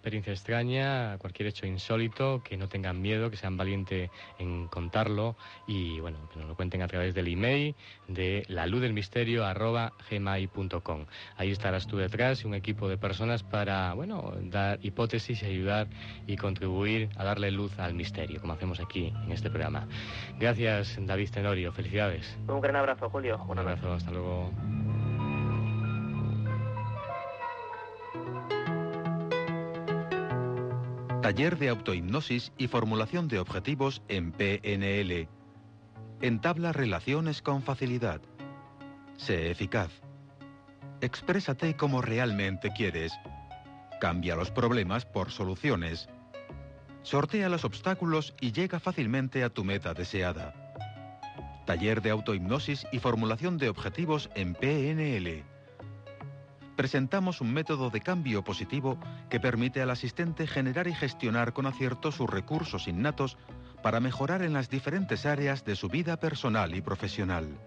experiencia extraña, cualquier hecho insólito, que no tengan miedo, que sean valientes en contarlo y bueno, que nos lo cuenten a través del email de la luz del misterio gmail.com. Ahí estarás tú detrás y un equipo de personas para, bueno, dar hipótesis y ayudar y contribuir a darle luz al misterio, como hacemos aquí en este programa. Gracias, David Tenorio. Felicidades. Un gran abrazo, Julio. Un abrazo. Hasta luego. Taller de autohipnosis y formulación de objetivos en PNL. Entabla relaciones con facilidad. Sé eficaz. Exprésate como realmente quieres. Cambia los problemas por soluciones. Sortea los obstáculos y llega fácilmente a tu meta deseada. Taller de autohipnosis y formulación de objetivos en PNL presentamos un método de cambio positivo que permite al asistente generar y gestionar con acierto sus recursos innatos para mejorar en las diferentes áreas de su vida personal y profesional.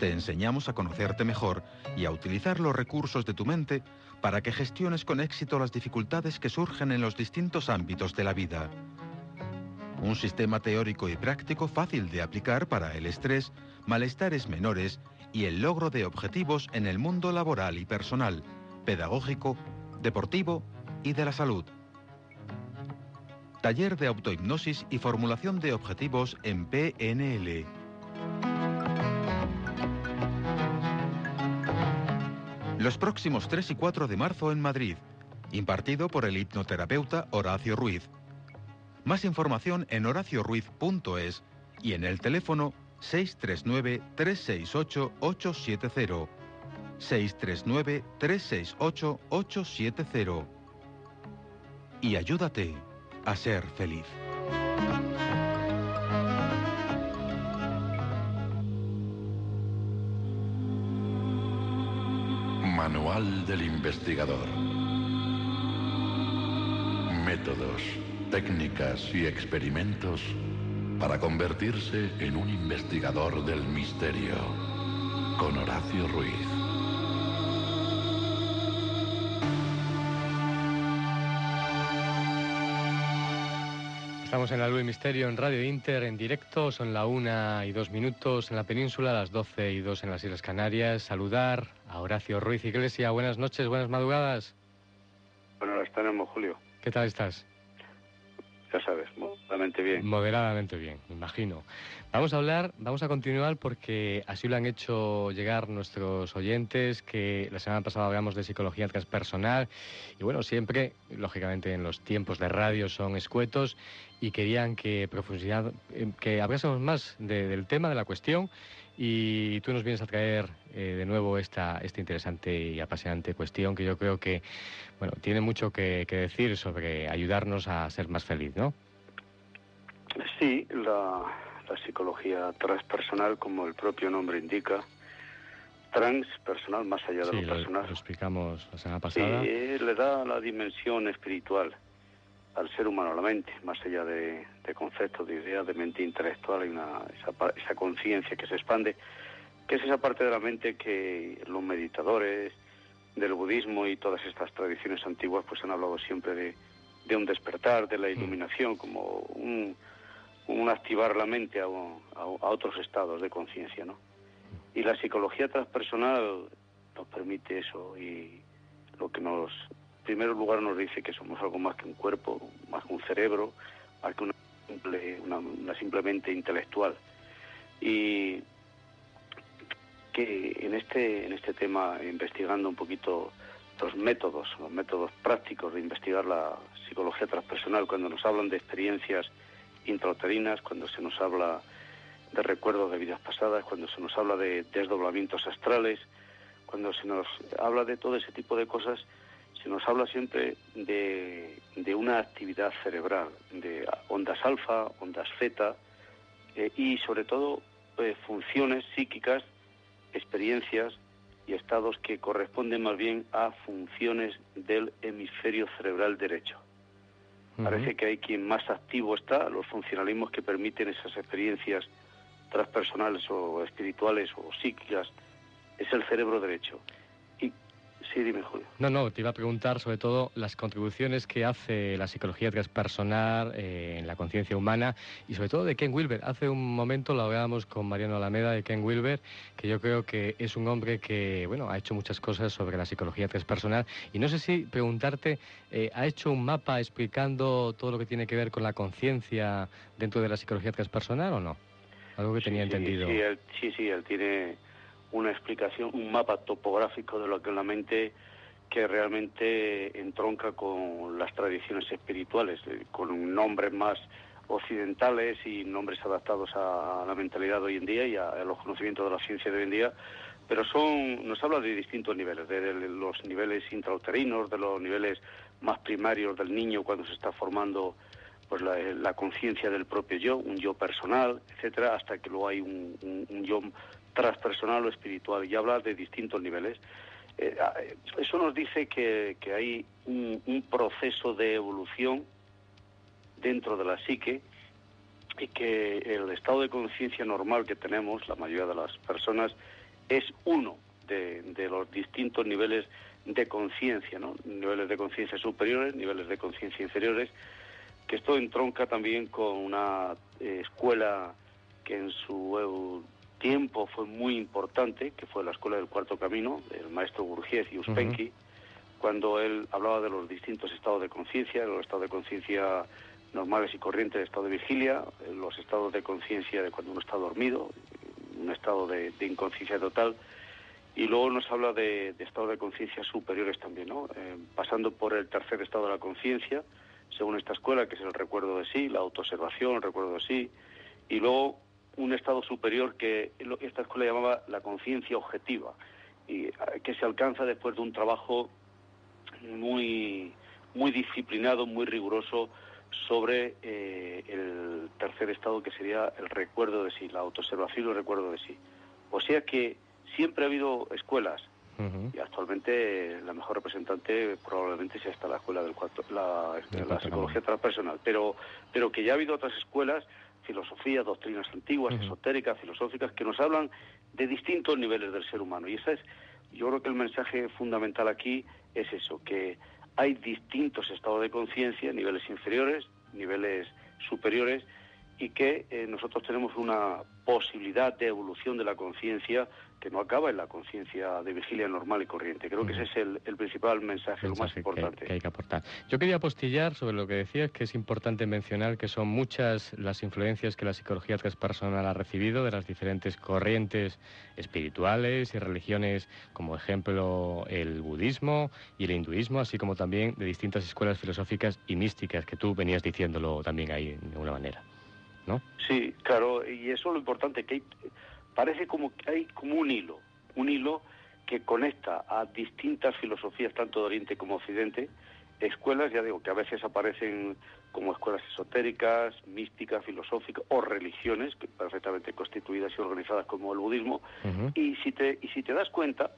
Te enseñamos a conocerte mejor y a utilizar los recursos de tu mente para que gestiones con éxito las dificultades que surgen en los distintos ámbitos de la vida. Un sistema teórico y práctico fácil de aplicar para el estrés, malestares menores y el logro de objetivos en el mundo laboral y personal, pedagógico, deportivo y de la salud. Taller de autohipnosis y formulación de objetivos en PNL. Los próximos 3 y 4 de marzo en Madrid, impartido por el hipnoterapeuta Horacio Ruiz. Más información en horacioruiz.es y en el teléfono 639-368-870. 639-368-870. Y ayúdate a ser feliz. Manual del investigador. Métodos, técnicas y experimentos para convertirse en un investigador del misterio con Horacio Ruiz. Estamos en la Luz Misterio en Radio Inter en directo, son la una y dos minutos en la península, las doce y dos en las Islas Canarias. Saludar a Horacio Ruiz Iglesia. Buenas noches, buenas madrugadas. Bueno, las tenemos, Julio. ¿Qué tal estás? Ya sabes, moderadamente bien. Moderadamente bien, me imagino. Vamos a hablar, vamos a continuar porque así lo han hecho llegar nuestros oyentes, que la semana pasada hablamos de psicología transpersonal y bueno, siempre, lógicamente en los tiempos de radio son escuetos y querían que profundidad, eh, que hablásemos más del tema, de la cuestión y tú nos vienes a traer eh, de nuevo esta, esta interesante y apasionante cuestión que yo creo que bueno, tiene mucho que, decir sobre ayudarnos a ser más feliz, ¿no? Sí, la, psicología transpersonal, como el propio nombre indica, transpersonal, más allá de lo personal. Lo, explicamos la semana pasada. Sí, le da la dimensión espiritual al ser humano, a la mente, más allá de, conceptos, de ideas, de mente intelectual, hay una, esa, esa conciencia que se expande, que es esa parte de la mente que los meditadores del budismo y todas estas tradiciones antiguas pues han hablado siempre de, de un despertar, de la mm. iluminación, como un, un activar la mente a, a, otros estados de conciencia, ¿no? Y la psicología transpersonal nos permite eso y lo que nos primer lugar nos dice que somos algo más que un cuerpo, más que un cerebro, más que una, simple, una, simplemente intelectual. Y que en este, en este tema, investigando un poquito los métodos, los métodos prácticos de investigar la psicología transpersonal, cuando nos hablan de experiencias intrauterinas, cuando se nos habla de recuerdos de vidas pasadas, cuando se nos habla de desdoblamientos astrales, cuando se nos habla de todo ese tipo de cosas, se nos habla siempre de, una actividad cerebral, de ondas alfa, ondas zeta eh, y sobre todo eh, funciones psíquicas, experiencias y estados que corresponden más bien a funciones del hemisferio cerebral derecho. Parece que hay quien más activo está, los funcionalismos que permiten esas experiencias transpersonales o espirituales o psíquicas, es el cerebro derecho. Sí, dime, Julio. No, no, te iba a preguntar sobre todo las contribuciones que hace la psicología transpersonal eh, en la conciencia humana y sobre todo de Ken Wilber. Hace un momento lo hablábamos con Mariano Alameda de Ken Wilber, que yo creo que es un hombre que, bueno, ha hecho muchas cosas sobre la psicología transpersonal y no sé si preguntarte, eh, ¿ha hecho un mapa explicando todo lo que tiene que ver con la conciencia dentro de la psicología transpersonal o no? Algo que tenía entendido. sí, sí, él tiene una explicación, un mapa topográfico de lo que es la mente que realmente entronca con las tradiciones espirituales, eh, con nombres más occidentales y nombres adaptados a la mentalidad de hoy en día y a, los conocimientos de la ciencia de hoy en día, pero son nos habla de distintos niveles, de, los niveles intrauterinos, de los niveles más primarios del niño cuando se está formando pues la, conciencia del propio yo, un yo personal, etcétera, hasta que luego hay un, un yo transpersonal o espiritual y habla de distintos niveles. Eh, ah, eh, eso nos dice que, hay un, proceso de evolución dentro de la psique y que el estado de conciencia normal que tenemos, la mayoría de las personas, es uno de, los distintos niveles de conciencia, ¿no? niveles de conciencia superiores, niveles de conciencia inferiores, que esto entronca también con una eh, escuela que en su tiempo fue muy importante, que fue la Escuela del Cuarto Camino, del maestro Gurgiez y Uspenki, cuando él hablaba de los distintos estados de conciencia, los estados de conciencia normales y corrientes, estado de vigilia, los estados de conciencia de cuando uno está dormido, un estado de, inconsciencia total, y luego nos habla de, estados de conciencia superiores también, ¿no? Eh, pasando por el tercer estado de la conciencia, según esta escuela, que es el recuerdo de sí, la autoobservación, el recuerdo de sí, y luego un estado superior que esta escuela llamaba la conciencia objetiva, y que se alcanza después de un trabajo muy, muy disciplinado, muy riguroso sobre eh, el tercer estado que sería el recuerdo de sí, la autoobservación y el recuerdo de sí. O sea que siempre ha habido escuelas y actualmente la mejor representante probablemente sea esta la escuela del cuarto, la, la psicología transpersonal, pero, pero que ya ha habido otras escuelas filosofía, doctrinas antiguas, esotéricas, filosóficas, que nos hablan de distintos niveles del ser humano. Y esa es, yo creo que el mensaje fundamental aquí es eso, que hay distintos estados de conciencia, niveles inferiores, niveles superiores, y que eh, nosotros tenemos una posibilidad de evolución de la conciencia que no acaba en la conciencia de vigilia normal y corriente. Creo que ese es el, principal mensaje, lo más importante. Que, hay que aportar. Yo quería apostillar sobre lo que decías, que es importante mencionar que son muchas las influencias que la psicología transpersonal ha recibido de las diferentes corrientes espirituales y religiones, como ejemplo el budismo y el hinduismo, así como también de distintas escuelas filosóficas y místicas, que tú venías diciéndolo también ahí de alguna manera. ¿No? Sí, claro, y eso es lo importante, que hay, parece como que hay como un hilo, un hilo que conecta a distintas filosofías, tanto de Oriente como Occidente, escuelas, ya digo, que a veces aparecen como escuelas esotéricas, místicas, filosóficas o religiones, que perfectamente constituidas y organizadas como el budismo, y, si te, y si te das cuenta,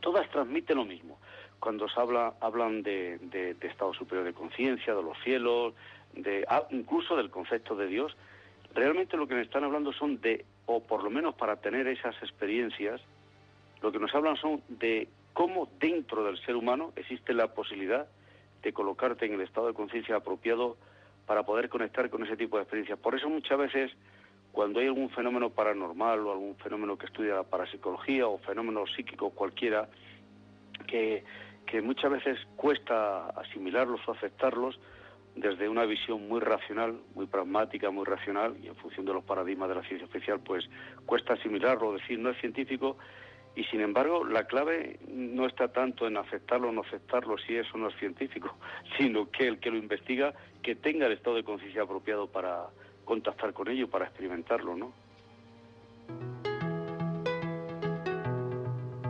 todas transmiten lo mismo. Cuando se habla, hablan de, de, estado superior de conciencia, de los cielos, de, ah, incluso del concepto de Dios, realmente lo que me están hablando son de, o por lo menos para tener esas experiencias, lo que nos hablan son de cómo dentro del ser humano existe la posibilidad de colocarte en el estado de conciencia apropiado para poder conectar con ese tipo de experiencias. Por eso muchas veces cuando hay algún fenómeno paranormal o algún fenómeno que estudia la parapsicología o fenómeno psíquico cualquiera, que, que muchas veces cuesta asimilarlos o aceptarlos, desde una visión muy racional, muy pragmática, muy racional, y en función de los paradigmas de la ciencia oficial, pues cuesta asimilarlo, decir, no es científico, y sin embargo la clave no está tanto en aceptarlo o no aceptarlo, si eso no es científico, sino que el que lo investiga, que tenga el estado de conciencia apropiado para contactar con ello, para experimentarlo, ¿no?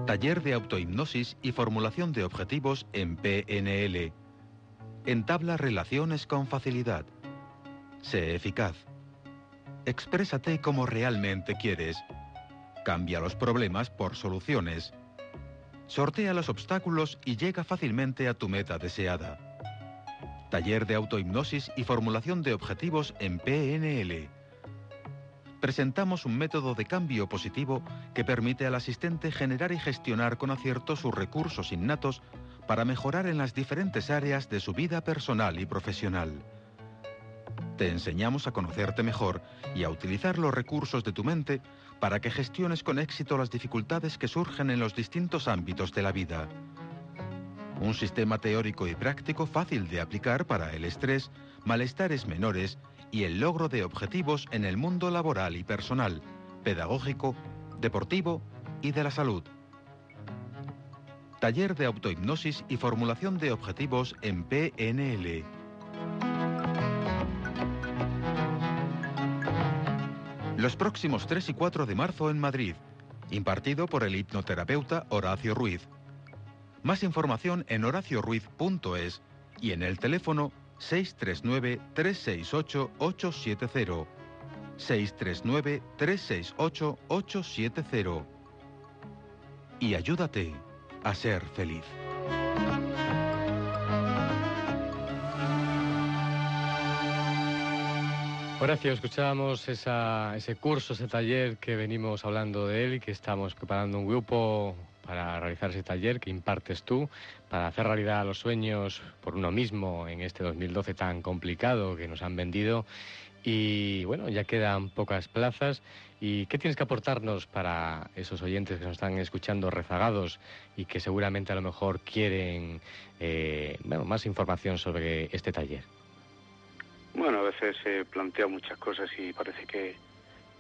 Taller de autohipnosis y formulación de objetivos en PNL. Entabla relaciones con facilidad. Sé eficaz. Exprésate como realmente quieres. Cambia los problemas por soluciones. Sortea los obstáculos y llega fácilmente a tu meta deseada. Taller de autohipnosis y formulación de objetivos en PNL. Presentamos un método de cambio positivo que permite al asistente generar y gestionar con acierto sus recursos innatos para mejorar en las diferentes áreas de su vida personal y profesional. Te enseñamos a conocerte mejor y a utilizar los recursos de tu mente para que gestiones con éxito las dificultades que surgen en los distintos ámbitos de la vida. Un sistema teórico y práctico fácil de aplicar para el estrés, malestares menores y el logro de objetivos en el mundo laboral y personal, pedagógico, deportivo y de la salud. Taller de autohipnosis y formulación de objetivos en PNL. Los próximos 3 y 4 de marzo en Madrid, impartido por el hipnoterapeuta Horacio Ruiz. Más información en horacioruiz.es y en el teléfono 639-368-870. 639-368-870. Y ayúdate a ser feliz. Horacio, escuchábamos ese curso, ese taller que venimos hablando de él y que estamos preparando un grupo para realizar ese taller que impartes tú, para hacer realidad los sueños por uno mismo en este 2012 tan complicado que nos han vendido. Y bueno, ya quedan pocas plazas. ¿Y qué tienes que aportarnos para esos oyentes que nos están escuchando rezagados y que seguramente a lo mejor quieren eh, más información sobre este taller? Bueno, a veces se plantean muchas cosas y parece que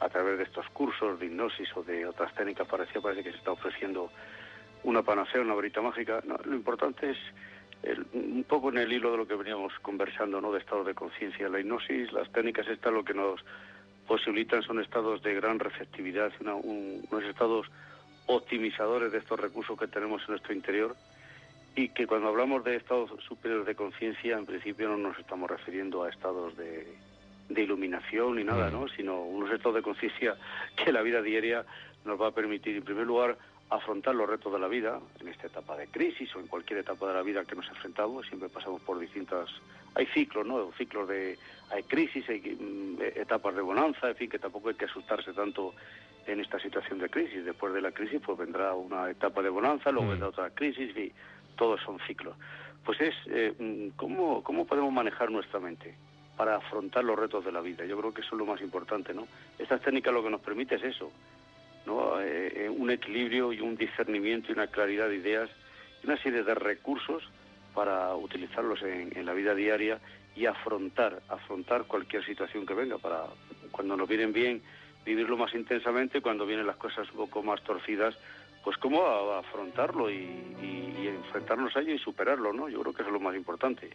a través de estos cursos de hipnosis o de otras técnicas parece, parece que se está ofreciendo una panacea, una varita mágica. lo importante es un poco en el hilo de lo que veníamos conversando, ¿no? De estado de conciencia. La hipnosis, las técnicas estas lo que nos posibilitan son estados de gran receptividad, unos estados optimizadores de estos recursos que tenemos en nuestro interior y que cuando hablamos de estados superiores de conciencia, en principio no nos estamos refiriendo a estados de, iluminación ni nada, ¿no? Sino unos estados de conciencia que la vida diaria nos va a permitir, en primer lugar, afrontar los retos de la vida, en esta etapa de crisis o en cualquier etapa de la vida que nos enfrentamos, siempre pasamos por distintas... Hay ciclos, ¿no? Ciclos de... Hay crisis, hay mm, etapas de bonanza, en fin, que tampoco hay que asustarse tanto en esta situación de crisis. Después de la crisis, pues vendrá una etapa de bonanza, luego vendrá otra crisis, y todos son ciclos. Pues es eh, ¿cómo, cómo podemos manejar nuestra mente para afrontar los retos de la vida. Yo creo que eso es lo más importante, ¿no? Esta técnica lo que nos permite es eso, ¿no? Eh, eh, un equilibrio y un discernimiento y una claridad de ideas y una serie de recursos para utilizarlos en, la vida diaria y afrontar, afrontar cualquier situación que venga, para cuando nos vienen bien vivirlo más intensamente, cuando vienen las cosas un poco más torcidas, pues cómo afrontarlo y, enfrentarnos a ello y superarlo, ¿no? Yo creo que eso es lo más importante.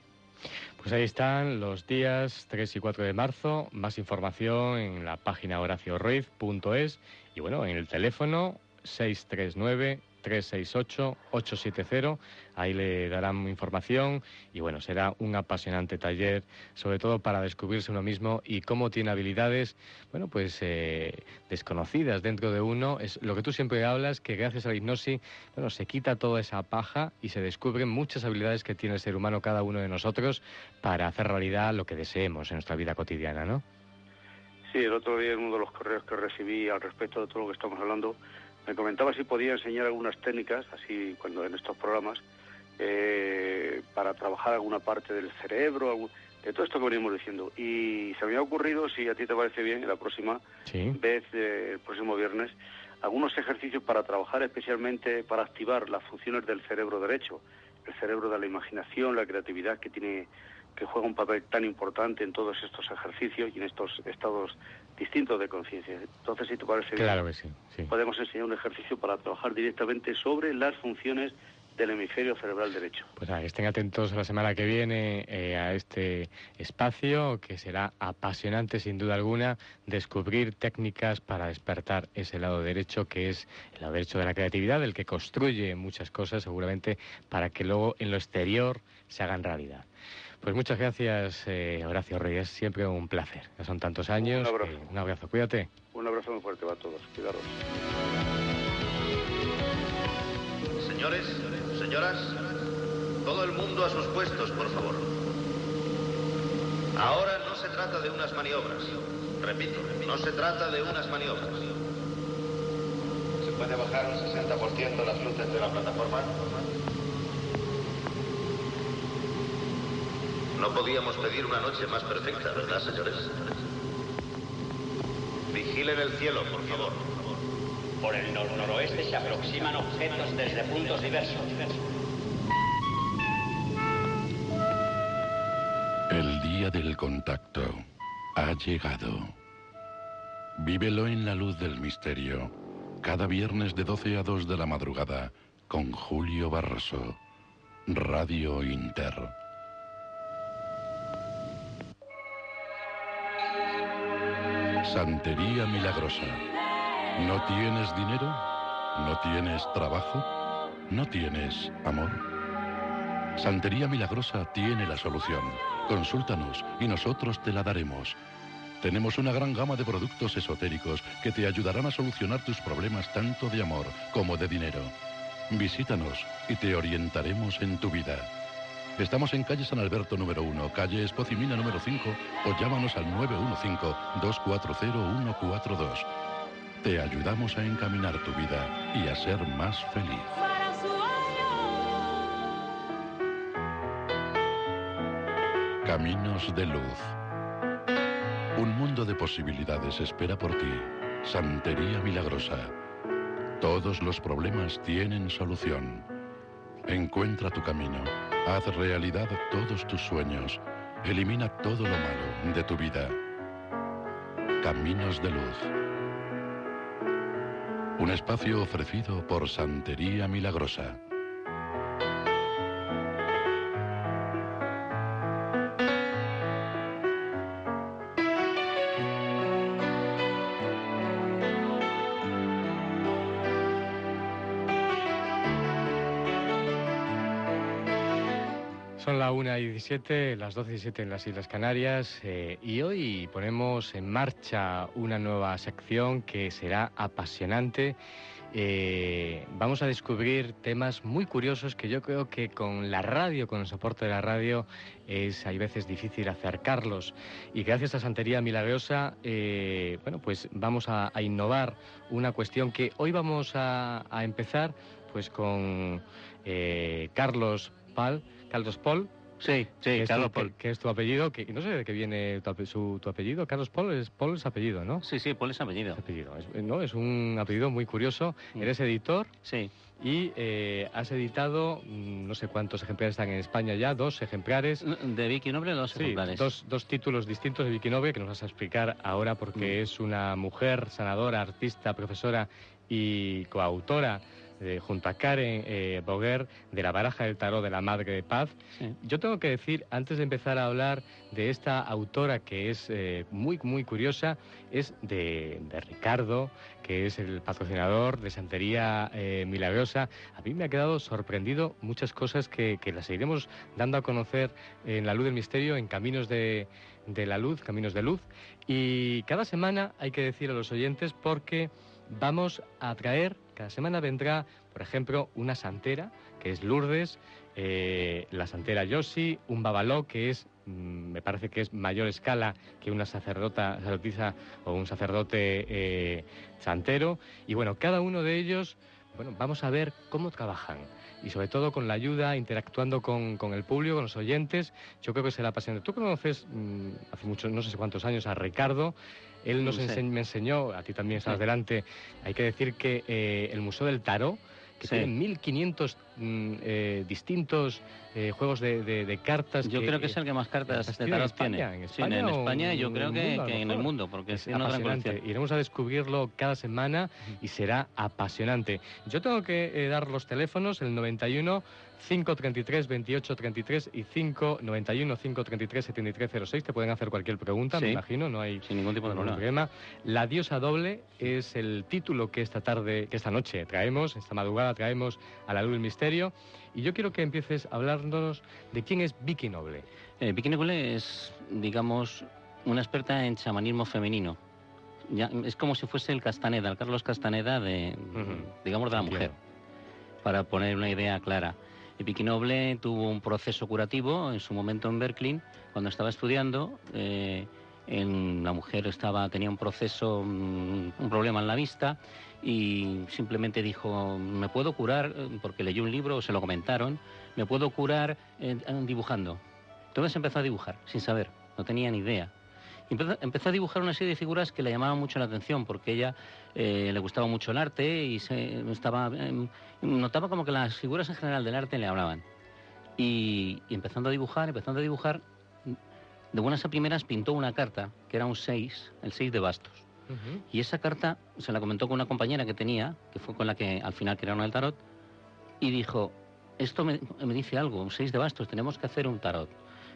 Pues ahí están los días 3 y 4 de marzo, más información en la página horacioruiz.es y bueno, en el teléfono 639 368-870. Ahí le darán información y bueno, será un apasionante taller, sobre todo para descubrirse uno mismo y cómo tiene habilidades, bueno, pues eh, desconocidas dentro de uno. Es lo que tú siempre hablas, que gracias a la hipnosis, bueno, se quita toda esa paja y se descubren muchas habilidades que tiene el ser humano, cada uno de nosotros, para hacer realidad lo que deseemos en nuestra vida cotidiana, ¿no? Sí, el otro día en uno de los correos que recibí al respecto de todo lo que estamos hablando, me comentaba si podía enseñar algunas técnicas, así cuando en estos programas, eh, para trabajar alguna parte del cerebro, de todo esto que venimos diciendo. Y se me ha ocurrido, si a ti te parece bien, la próxima vez, eh, el próximo viernes, algunos ejercicios para trabajar especialmente para activar las funciones del cerebro derecho, el cerebro de la imaginación, la creatividad que tiene que juega un papel tan importante en todos estos ejercicios y en estos estados distintos de conciencia. Entonces, si te parece claro bien, que sí, podemos enseñar un ejercicio para trabajar directamente sobre las funciones del hemisferio cerebral derecho. Pues nada, estén atentos la semana que viene eh, a este espacio que será apasionante sin duda alguna descubrir técnicas para despertar ese lado derecho que es el lado derecho de la creatividad, el que construye muchas cosas seguramente para que luego en lo exterior se hagan realidad. Pues muchas gracias, eh, Horacio Reyes. Siempre un placer. Ya son tantos años. Un abrazo. un abrazo. Cuídate. Un abrazo muy fuerte para todos. Cuidaros. Señores, señoras, todo el mundo a sus puestos, por favor. Ahora no se trata de unas maniobras. Repito, no se trata de unas maniobras. ¿Se puede bajar un 60% las luces de la plataforma? No podíamos pedir una noche más perfecta, ¿verdad, señores? Vigilen el cielo, por favor. Por el nor-noroeste se aproximan objetos desde puntos diversos. El día del contacto ha llegado. Vívelo en la luz del misterio, cada viernes de 12 a 2 de la madrugada, con Julio Barroso, Radio Inter. Santería Milagrosa. ¿No tienes dinero? ¿No tienes trabajo? ¿No tienes amor? Santería Milagrosa tiene la solución. Consúltanos y nosotros te la daremos. Tenemos una gran gama de productos esotéricos que te ayudarán a solucionar tus problemas tanto de amor como de dinero. Visítanos y te orientaremos en tu vida. Estamos en calle San Alberto número 1, calle Espocimina número 5 o llámanos al 915-240-142. Te ayudamos a encaminar tu vida y a ser más feliz. Caminos de luz. Un mundo de posibilidades espera por ti. Santería Milagrosa. Todos los problemas tienen solución. Encuentra tu camino. Haz realidad todos tus sueños. Elimina todo lo malo de tu vida. Caminos de luz. Un espacio ofrecido por Santería Milagrosa. 17, las 12 y 17 en las Islas Canarias eh, y hoy ponemos en marcha una nueva sección que será apasionante. Eh, vamos a descubrir temas muy curiosos que yo creo que con la radio, con el soporte de la radio, es hay veces difícil acercarlos. Y gracias a Santería Milagrosa, eh, bueno, pues vamos a, a innovar una cuestión que hoy vamos a, a empezar pues con eh, Carlos Pal, Carlos Paul. Sí, sí, Carlos Paul. Que, que es tu apellido, que no sé de qué viene tu, su, tu apellido. Carlos Paul es, Paul es apellido, ¿no? Sí, sí, Paul es apellido. Es apellido, es, no, es un apellido muy curioso. Mm. Eres editor Sí, y eh, has editado, mm, no sé cuántos ejemplares están en España ya, dos ejemplares. de Vicky Noble dos Sí, ejemplares. dos, dos títulos distintos de Vicky Noble que nos vas a explicar ahora porque Mm. es una mujer sanadora, artista, profesora y coautora eh, junto a Karen eh, Boguer de la baraja del tarot de la Madre de Paz. Sí. Yo tengo que decir, antes de empezar a hablar de esta autora que es eh, muy, muy curiosa, es de, de Ricardo, que es el patrocinador de Santería eh, Milagrosa. A mí me ha quedado sorprendido muchas cosas que, que las seguiremos dando a conocer en la luz del misterio, en Caminos de, de la Luz, Caminos de Luz. Y cada semana hay que decir a los oyentes porque vamos a traer, cada semana vendrá, por ejemplo, una santera, que es Lourdes, eh, la santera Yoshi, un babaló, que es, mm, me parece que es mayor escala que una sacerdota, sacerdotisa o un sacerdote eh, santero. Y bueno, cada uno de ellos, bueno, vamos a ver cómo trabajan. Y sobre todo con la ayuda, interactuando con, con el público, con los oyentes, yo creo que será apasionante. Tú conoces mm, hace muchos, no sé cuántos años, a Ricardo. Él nos ense- me enseñó, a ti también estás Sí. delante, hay que decir que eh, el Museo del Tarot que Sí. tiene 1500 mm, eh, distintos eh, juegos de, de- de cartas. Yo creo que es el que más cartas de tarot tiene. En Sí, España, en o España en yo creo que, mundo, en el mundo, porque Es es una gran colección. Iremos a descubrirlo cada semana y será apasionante. Yo tengo que eh, dar los teléfonos, el 91 533 28 33 y 5 91 533 73 06. Te pueden hacer cualquier pregunta, me imagino, no hay Sin ningún tipo de problema. La diosa doble es el título que esta tarde, que esta noche traemos, esta madrugada traemos a la luz del misterio. Y yo quiero que empieces a hablarnos de quién es Vicky Noble. Eh, Vicky Noble es, digamos, una experta en chamanismo femenino. Ya, es como si fuese el Castaneda, el Carlos Castaneda de, digamos, de la mujer, para poner una idea clara. Y Vicky tuvo un proceso curativo en su momento en Berkeley, cuando estaba estudiando. eh, la mujer tenía un proceso, mm, un problema en la vista, y simplemente dijo, ¿me puedo curar? Eh, Porque leyó un libro, o se lo comentaron, ¿me puedo curar eh, dibujando? Entonces empezó a dibujar, sin saber, no tenía ni idea. Empezó, empezó a dibujar una serie de figuras que le llamaban mucho la atención, porque ella eh, le gustaba mucho el arte y se, estaba, eh, notaba como que las figuras en general del arte le hablaban. Y, y empezando a dibujar, empezando a dibujar, de buenas a primeras pintó una carta, que era un 6, el 6 de bastos. Y esa carta se la comentó con una compañera que tenía, que fue con la que al final crearon el tarot, y dijo, esto me, me dice algo, un 6 de bastos, tenemos que hacer un tarot.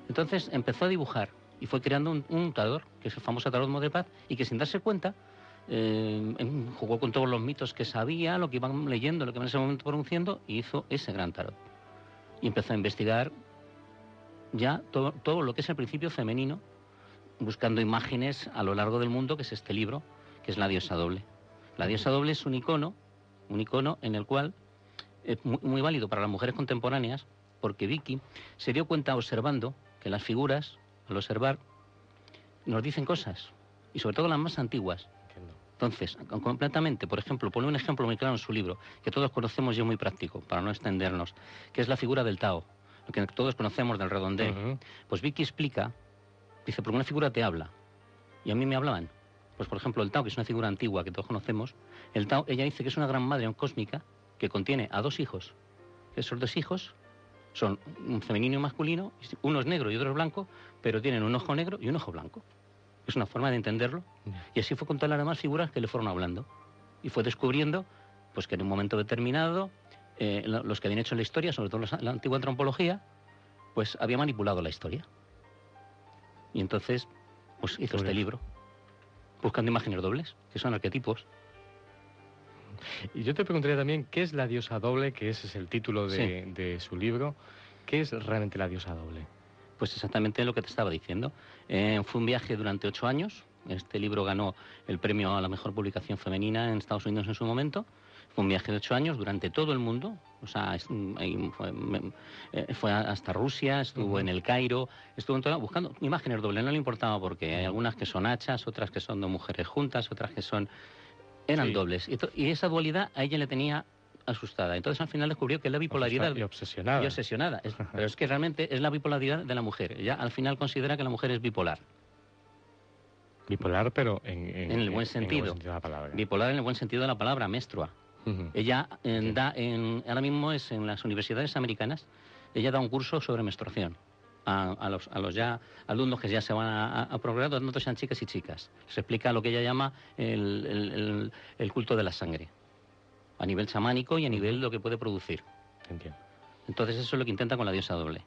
Entonces empezó a dibujar y fue creando un, un tarot, que es el famoso tarot Modepad, y que sin darse cuenta eh, jugó con todos los mitos que sabía, lo que iban leyendo, lo que iban en ese momento pronunciando, y hizo ese gran tarot. Y empezó a investigar ya todo, todo lo que es el principio femenino, buscando imágenes a lo largo del mundo, que es este libro, que es la diosa doble. La diosa doble es un icono, un icono en el cual es muy, muy válido para las mujeres contemporáneas, porque Vicky se dio cuenta observando que las figuras, al observar, nos dicen cosas, y sobre todo las más antiguas. Entiendo. Entonces, com- completamente, por ejemplo, pone un ejemplo muy claro en su libro, que todos conocemos y es muy práctico, para no extendernos, que es la figura del Tao, lo que todos conocemos del redondel. Ujú. Pues Vicky explica, dice, porque una figura te habla. Y a mí me hablaban. Pues por ejemplo, el Tao, que es una figura antigua que todos conocemos, el Tao, ella dice que es una gran madre cósmica que contiene a dos hijos. Esos dos hijos son un femenino y un masculino, uno es negro y otro es blanco, pero tienen un ojo negro y un ojo blanco. Es una forma de entenderlo. Y así fue con todas las demás figuras que le fueron hablando. Y fue descubriendo pues que en un momento determinado eh, lo- los que habían hecho la historia, sobre todo la antigua antropología, pues había manipulado la historia. Y entonces pues hizo este libro, buscando imágenes dobles, que son arquetipos. Y yo te preguntaría también, ¿qué es la diosa doble? Que ese es el título de, de su libro. ¿Qué es realmente la diosa doble? Pues exactamente lo que te estaba diciendo. Eh, fue un viaje durante ocho años. Este libro ganó el premio a la mejor publicación femenina en Estados Unidos en su momento. Fue un viaje de ocho años durante todo el mundo. O sea, fue, eh, fue hasta Rusia, estuvo en el Cairo, estuvo en todo, buscando imágenes dobles. No le importaba porque hay algunas que son hachas, otras que son de mujeres juntas, otras que son... Eran Sí. dobles. Y, esa dualidad a ella le tenía asustada. Entonces al final descubrió que la bipolaridad Y obsesionada. y obsesionada. Es- pero es que realmente es la bipolaridad de la mujer. Ella al final considera que la mujer es bipolar. Bipolar, pero en, en- En el buen en sentido. de la palabra. Bipolar en el buen sentido de la palabra, menstrua. Ella eh, da en, ahora mismo es en las universidades americanas, ella da un curso sobre menstruación. A, a los, a los ya alumnos que ya se van a, a, progrado, tanto sean chicas y chicas. Se explica lo que ella llama el, el- el- el culto de la sangre, a nivel chamánico y a nivel de lo que puede producir. Entiendo. Entonces eso es lo que intenta con la diosa doble.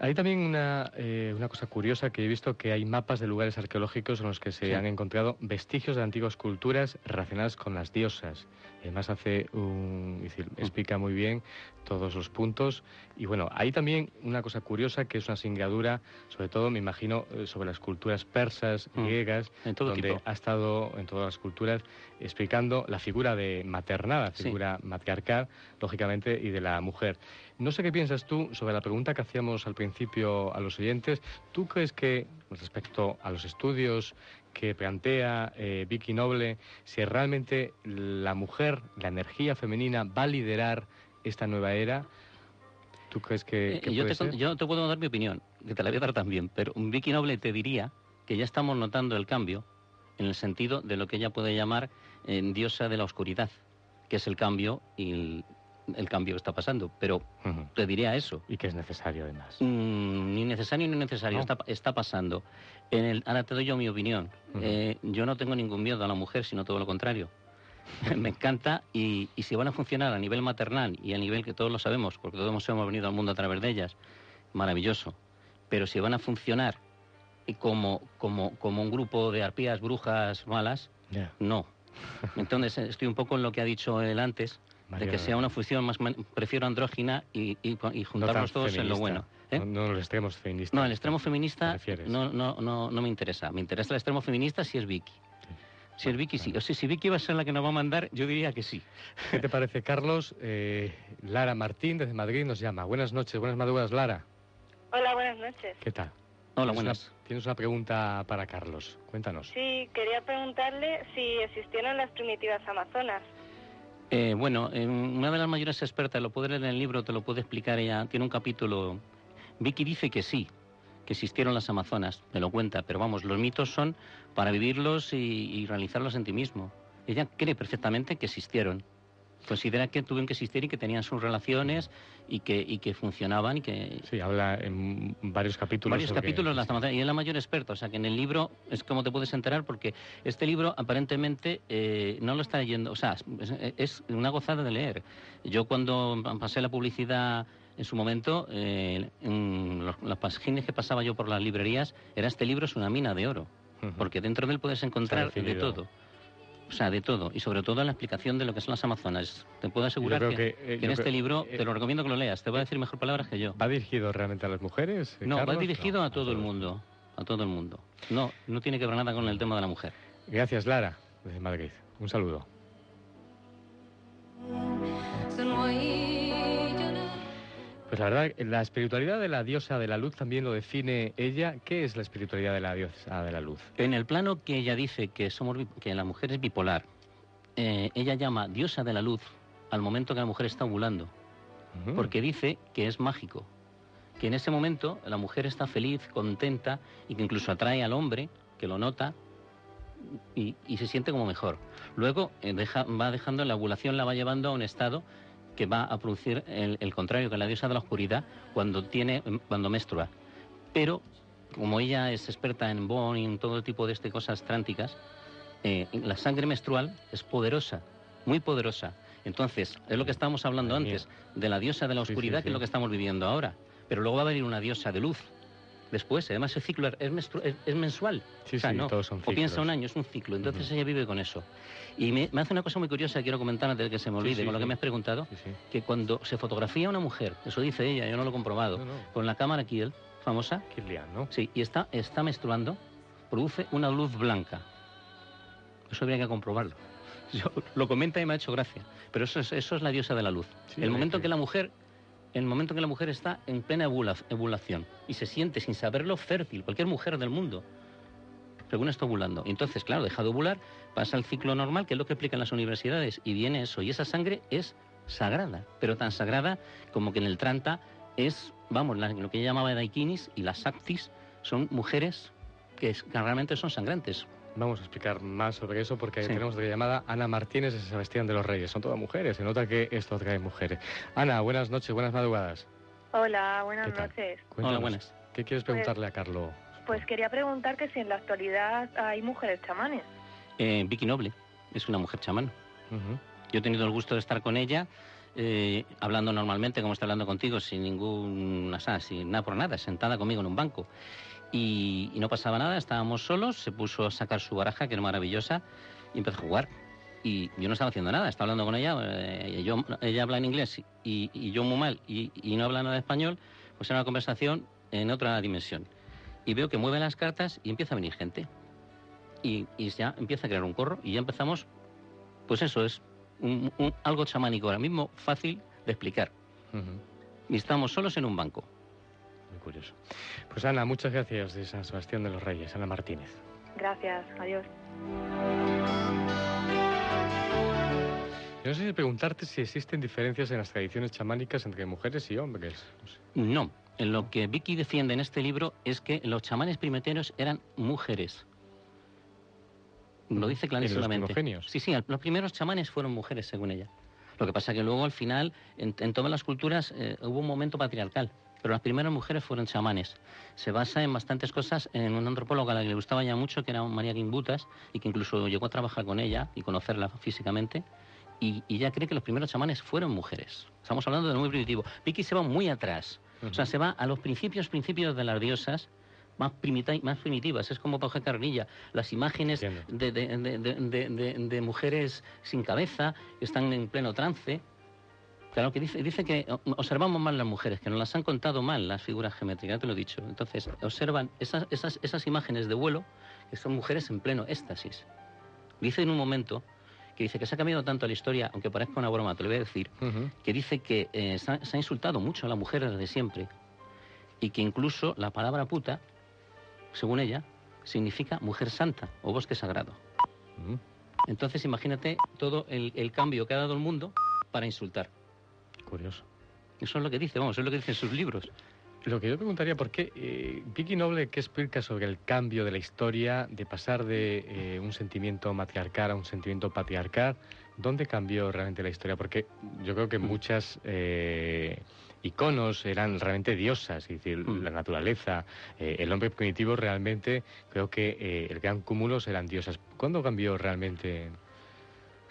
Hay también una, eh, una cosa curiosa que he visto que hay mapas de lugares arqueológicos en los que se Sí. han encontrado vestigios de antiguas culturas relacionadas con las diosas. Además hace un, decir, explica muy bien todos los puntos. Y bueno, hay también una cosa curiosa que es una singadura, sobre todo me imagino, eh, sobre las culturas persas, Mm. griegas, En todo donde tipo. ha estado en todas las culturas explicando la figura de maternal, la Sí. figura matriarcal, lógicamente, y de la mujer. No sé qué piensas tú sobre la pregunta que hacíamos al principio a los oyentes. ¿Tú crees que, respecto a los estudios que plantea eh, Vicky Noble, si realmente la mujer, la energía femenina, va a liderar esta nueva era? ¿Tú crees que, Eh, yo, puede te, con- ser? yo te puedo dar mi opinión, que te la voy a dar también, pero Vicky Noble te diría que ya estamos notando el cambio en el sentido de lo que ella puede llamar eh, diosa de la oscuridad. que es el cambio y el, el cambio que está pasando. Pero Ujú. te diría eso. Y que es necesario además. Mm, ni necesario ni necesario, No. está, está pasando. En el, ahora te doy yo mi opinión. Ujú. Eh, yo no tengo ningún miedo a la mujer, sino todo lo contrario. Me encanta y, y si van a funcionar a nivel maternal y a nivel que todos lo sabemos, porque todos hemos venido al mundo a través de ellas, maravilloso. Pero si van a funcionar como, como, como un grupo de arpías, brujas malas, Ya. no. Entonces eh, estoy un poco en lo que ha dicho él antes, de que sea una fusión más, man- prefiero andrógina y, y, y no tan juntarlos todos en lo feminista. bueno. ¿eh? No, no los extremos feministas. No, el extremo ¿Te feminista no, no, no, no me interesa. Me interesa el extremo feminista si es Vicky. Si es Vicky, sí. O sea, si Vicky va a ser la que nos va a mandar, yo diría que sí. ¿Qué te parece, Carlos? Eh, Lara Martín, desde Madrid, nos llama. Buenas noches, buenas madrugadas, Lara. Hola, buenas noches. ¿Qué tal? Hola, Tienes buenas. Una, tienes una pregunta para Carlos. Cuéntanos. Sí, quería preguntarle si existieron las primitivas amazonas. Eh, bueno, eh, una de las mayores expertas, lo puede leer en el libro, te lo puede explicar ella, tiene un capítulo. Vicky dice que sí, que existieron las Amazonas, me lo cuenta, pero vamos, los mitos son para vivirlos y, y realizarlos en ti mismo. Ella cree perfectamente que existieron. Considera que tuvieron que existir y que tenían sus relaciones y que, y que funcionaban y que, Sí, habla en varios capítulos. varios capítulos las Amazonas y es la mayor experta, o sea que en el libro es como te puedes enterar porque este libro aparentemente eh, no lo está leyendo, o sea, es, es una gozada de leer. Yo cuando pasé la publicidad en su momento, eh, en los- las páginas que pasaba yo por las librerías, era este libro es una mina de oro, porque dentro de él puedes encontrar de todo. O sea, de todo. Y sobre todo la explicación de lo que son las Amazonas. Te puedo asegurar que, que, eh, que en este libro, eh, te lo recomiendo que lo leas. Te va a decir mejor palabras que yo. ¿Va dirigido realmente a las mujeres? eh, No, va Carlos? dirigido No, a todo el mundo, a todo el mundo. No, no tiene que ver nada con el tema de la mujer. Gracias, Lara, desde Madrid. Un saludo. Pues la verdad, la espiritualidad de la diosa de la luz también lo define ella. ¿Qué es la espiritualidad de la diosa de la luz? En el plano que ella dice que somos que la mujer es bipolar, eh, ella llama diosa de la luz al momento que la mujer está ovulando, porque dice que es mágico, que en ese momento la mujer está feliz, contenta y que incluso atrae al hombre que lo nota y, y se siente como mejor. Luego eh, deja- va dejando la ovulación, la va llevando a un estado que va a producir el, el contrario, que la diosa de la oscuridad cuando tiene cuando menstrua. Pero como ella es experta en Bon y en todo tipo de este cosas tránticas, eh, la sangre menstrual es poderosa, muy poderosa. Entonces, es lo que estábamos hablando antes, de la diosa de la Sí, sí, oscuridad, sí. que es lo que estamos viviendo ahora. Pero luego va a venir una diosa de luz. Después, además, el ciclo es, menstru- es- es mensual. Sí, O sea, sí, no, todos son o piensa ciclos. un año, es un ciclo. Entonces ella vive con eso. Y me, me hace una cosa muy curiosa que quiero comentar antes de que se me olvide, sí, con lo que me has preguntado, que cuando se fotografía una mujer, eso dice ella, yo no lo he comprobado, No, no. con la cámara Kiel, famosa, Kirlian, ¿no? sí, y está, está menstruando, produce una luz blanca. Eso habría que comprobarlo. Yo- lo comenta y me ha hecho gracia. Pero eso es, eso es la diosa de la luz. El momento que la mujer el momento en que la mujer está en plena evulación y se siente sin saberlo fértil, cualquier mujer del mundo, según está ovulando. Entonces, claro, deja de ovular, pasa el ciclo normal, que es lo que explican las universidades, y viene eso. Y esa sangre es sagrada, pero tan sagrada como que en el Tranta es, vamos, lo que llamaba daikinis y las saktis son mujeres que, es- que realmente son sangrantes. Vamos a explicar más sobre eso porque Sí. tenemos otra llamada. Ana Martínez de Sebastián de los Reyes. Son todas mujeres. Se nota que esto atrae mujeres. Ana, buenas noches, buenas madrugadas. Hola, buenas noches. Cuéntanos, Hola, buenas. ¿Qué quieres preguntarle a Carlos? Pues quería preguntar que si en la actualidad hay mujeres chamanes. Eh, Vicky Noble es una mujer chamán. Yo he tenido el gusto de estar con ella, eh, hablando normalmente, como está hablando contigo, sin ningún, o sea, sin nada por nada, sentada conmigo en un banco. Y, y no pasaba nada, estábamos solos, se puso a sacar su baraja, que era maravillosa, y empezó a jugar. Y yo no estaba haciendo nada, estaba hablando con ella, eh, yo, ella habla en inglés y, y yo muy mal, y, y no habla nada de español, pues era una conversación en otra dimensión. Y veo que mueve las cartas y empieza a venir gente. Y, ya empieza a crear un corro y ya empezamos, pues eso es, un- un- algo chamánico ahora mismo, fácil de explicar. Ujú. Y estamos solos en un banco. Muy curioso. Pues Ana, muchas gracias de San Sebastián de los Reyes. Ana Martínez. Gracias, adiós. Yo no sé si preguntarte si existen diferencias en las tradiciones chamánicas entre mujeres y hombres. No lo que Vicky defiende en este libro es que los chamanes primitivos eran mujeres. Lo dice clarísimamente. primogenios. Sí, sí, los primeros chamanes fueron mujeres, según ella. Lo que pasa que luego al final, en, en todas las culturas, eh, hubo un momento patriarcal. Pero las primeras mujeres fueron chamanes. Se basa en bastantes cosas en una antropóloga a la que le gustaba ya mucho, que era María Gimbutas, y que incluso llegó a trabajar con ella y conocerla físicamente. Y, y ella cree que los primeros chamanes fueron mujeres. Estamos hablando de muy primitivo. Vicky se va muy atrás. O sea, se va a los principios, principios de las diosas, más, más primitivas. Es como Pauje Carnilla, las imágenes de, de- de- mujeres sin cabeza que están en pleno trance. Claro que dice, dice que observamos mal las mujeres, que nos las han contado mal las figuras geométricas, ya te lo he dicho. Entonces, observan esas, esas, esas imágenes de vuelo, que son mujeres en pleno éxtasis. Dice en un momento que dice que se ha cambiado tanto la historia, aunque parezca una broma, te lo voy a decir, que dice que eh, se, ha, se ha insultado mucho a la mujer desde siempre y que incluso la palabra puta, según ella, significa mujer santa o bosque sagrado. Entonces imagínate todo el, el cambio que ha dado el mundo para insultar. Curioso. Eso es lo que dice, vamos, eso es lo que dice en sus libros. Lo que yo preguntaría, ¿por qué eh, Vicky Noble qué explica sobre el cambio de la historia de pasar de eh, un sentimiento matriarcal a un sentimiento patriarcal? ¿Dónde cambió realmente la historia? Porque yo creo que muchas eh, iconos eran realmente diosas, es decir, la naturaleza, eh, el hombre primitivo realmente, creo que el gran cúmulo eran diosas. ¿Cuándo cambió realmente?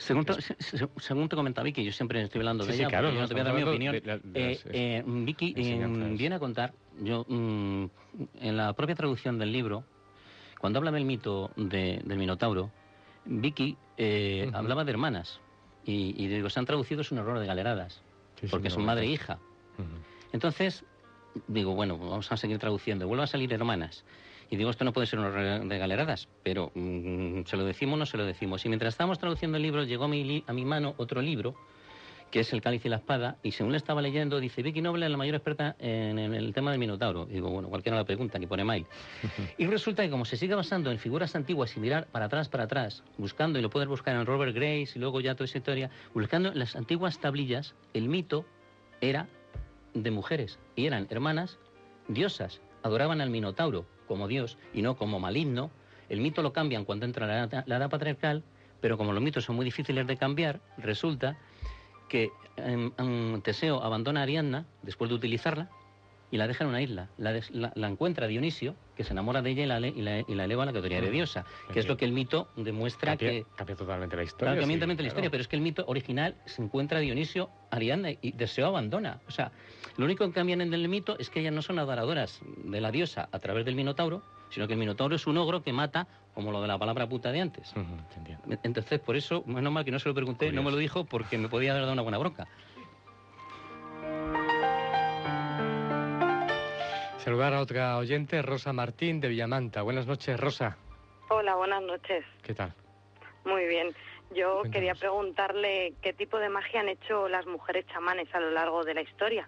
Según te, se- se- según te comentaba Vicky, yo siempre estoy hablando Sí, de sí, ella, claro, porque yo no, te voy a dar mi opinión. la- las, Eh, eh, Vicky eh, viene a contar, yo mm, en la propia traducción del libro, cuando habla del mito de- del Minotauro, Vicky eh, hablaba de hermanas. Y, y digo, se han traducido es un error de galeradas, Sí, sí, porque son madre e hija. Entonces, digo, bueno, vamos a seguir traduciendo. Vuelvo a salir hermanas. Y digo, esto no puede ser un error de galeradas, pero mm, ¿se lo decimos o no se lo decimos? Y mientras estábamos traduciendo el libro, llegó a mi, li- a mi mano otro libro, que es El cáliz y la espada, y según le estaba leyendo, dice, Vicky Noble es la mayor experta en, en el tema del Minotauro. Y digo, bueno, cualquiera la pregunta, que pone mail. Y resulta que como se sigue basando en figuras antiguas y mirar para atrás, para atrás, buscando, y lo puedes buscar en Robert Grace y luego ya toda esa historia, buscando en las antiguas tablillas, el mito era de mujeres y eran hermanas diosas, adoraban al Minotauro como dios y no como maligno. El mito lo cambian cuando entra la, edad- la edad patriarcal, pero como los mitos son muy difíciles de cambiar, resulta que em, Teseo abandona a Ariadna después de utilizarla y la deja en una isla. La, la- la encuentra Dionisio, que se enamora de ella y la, y la- y la eleva a la categoría de diosa, que es lo que el mito demuestra Cambia, que... cambia totalmente la historia. Claro, cambia sí, totalmente la historia, pero es que el mito original se encuentra Dionisio, Ariadna y Deseo abandona. O sea, lo único que cambian en el mito es que ellas no son adoradoras de la diosa a través del Minotauro, sino que el Minotauro es un ogro que mata, como lo de la palabra puta de antes. Entonces, por eso, menos mal que no se lo pregunté, no me lo dijo porque me podía haber dado una buena bronca. Saludar a otra oyente, Rosa Martín de Villamanta. Buenas noches, Rosa. Hola, buenas noches. ¿Qué tal? Muy bien. Yo Cuéntanos. quería preguntarle qué tipo de magia han hecho las mujeres chamanes a lo largo de la historia.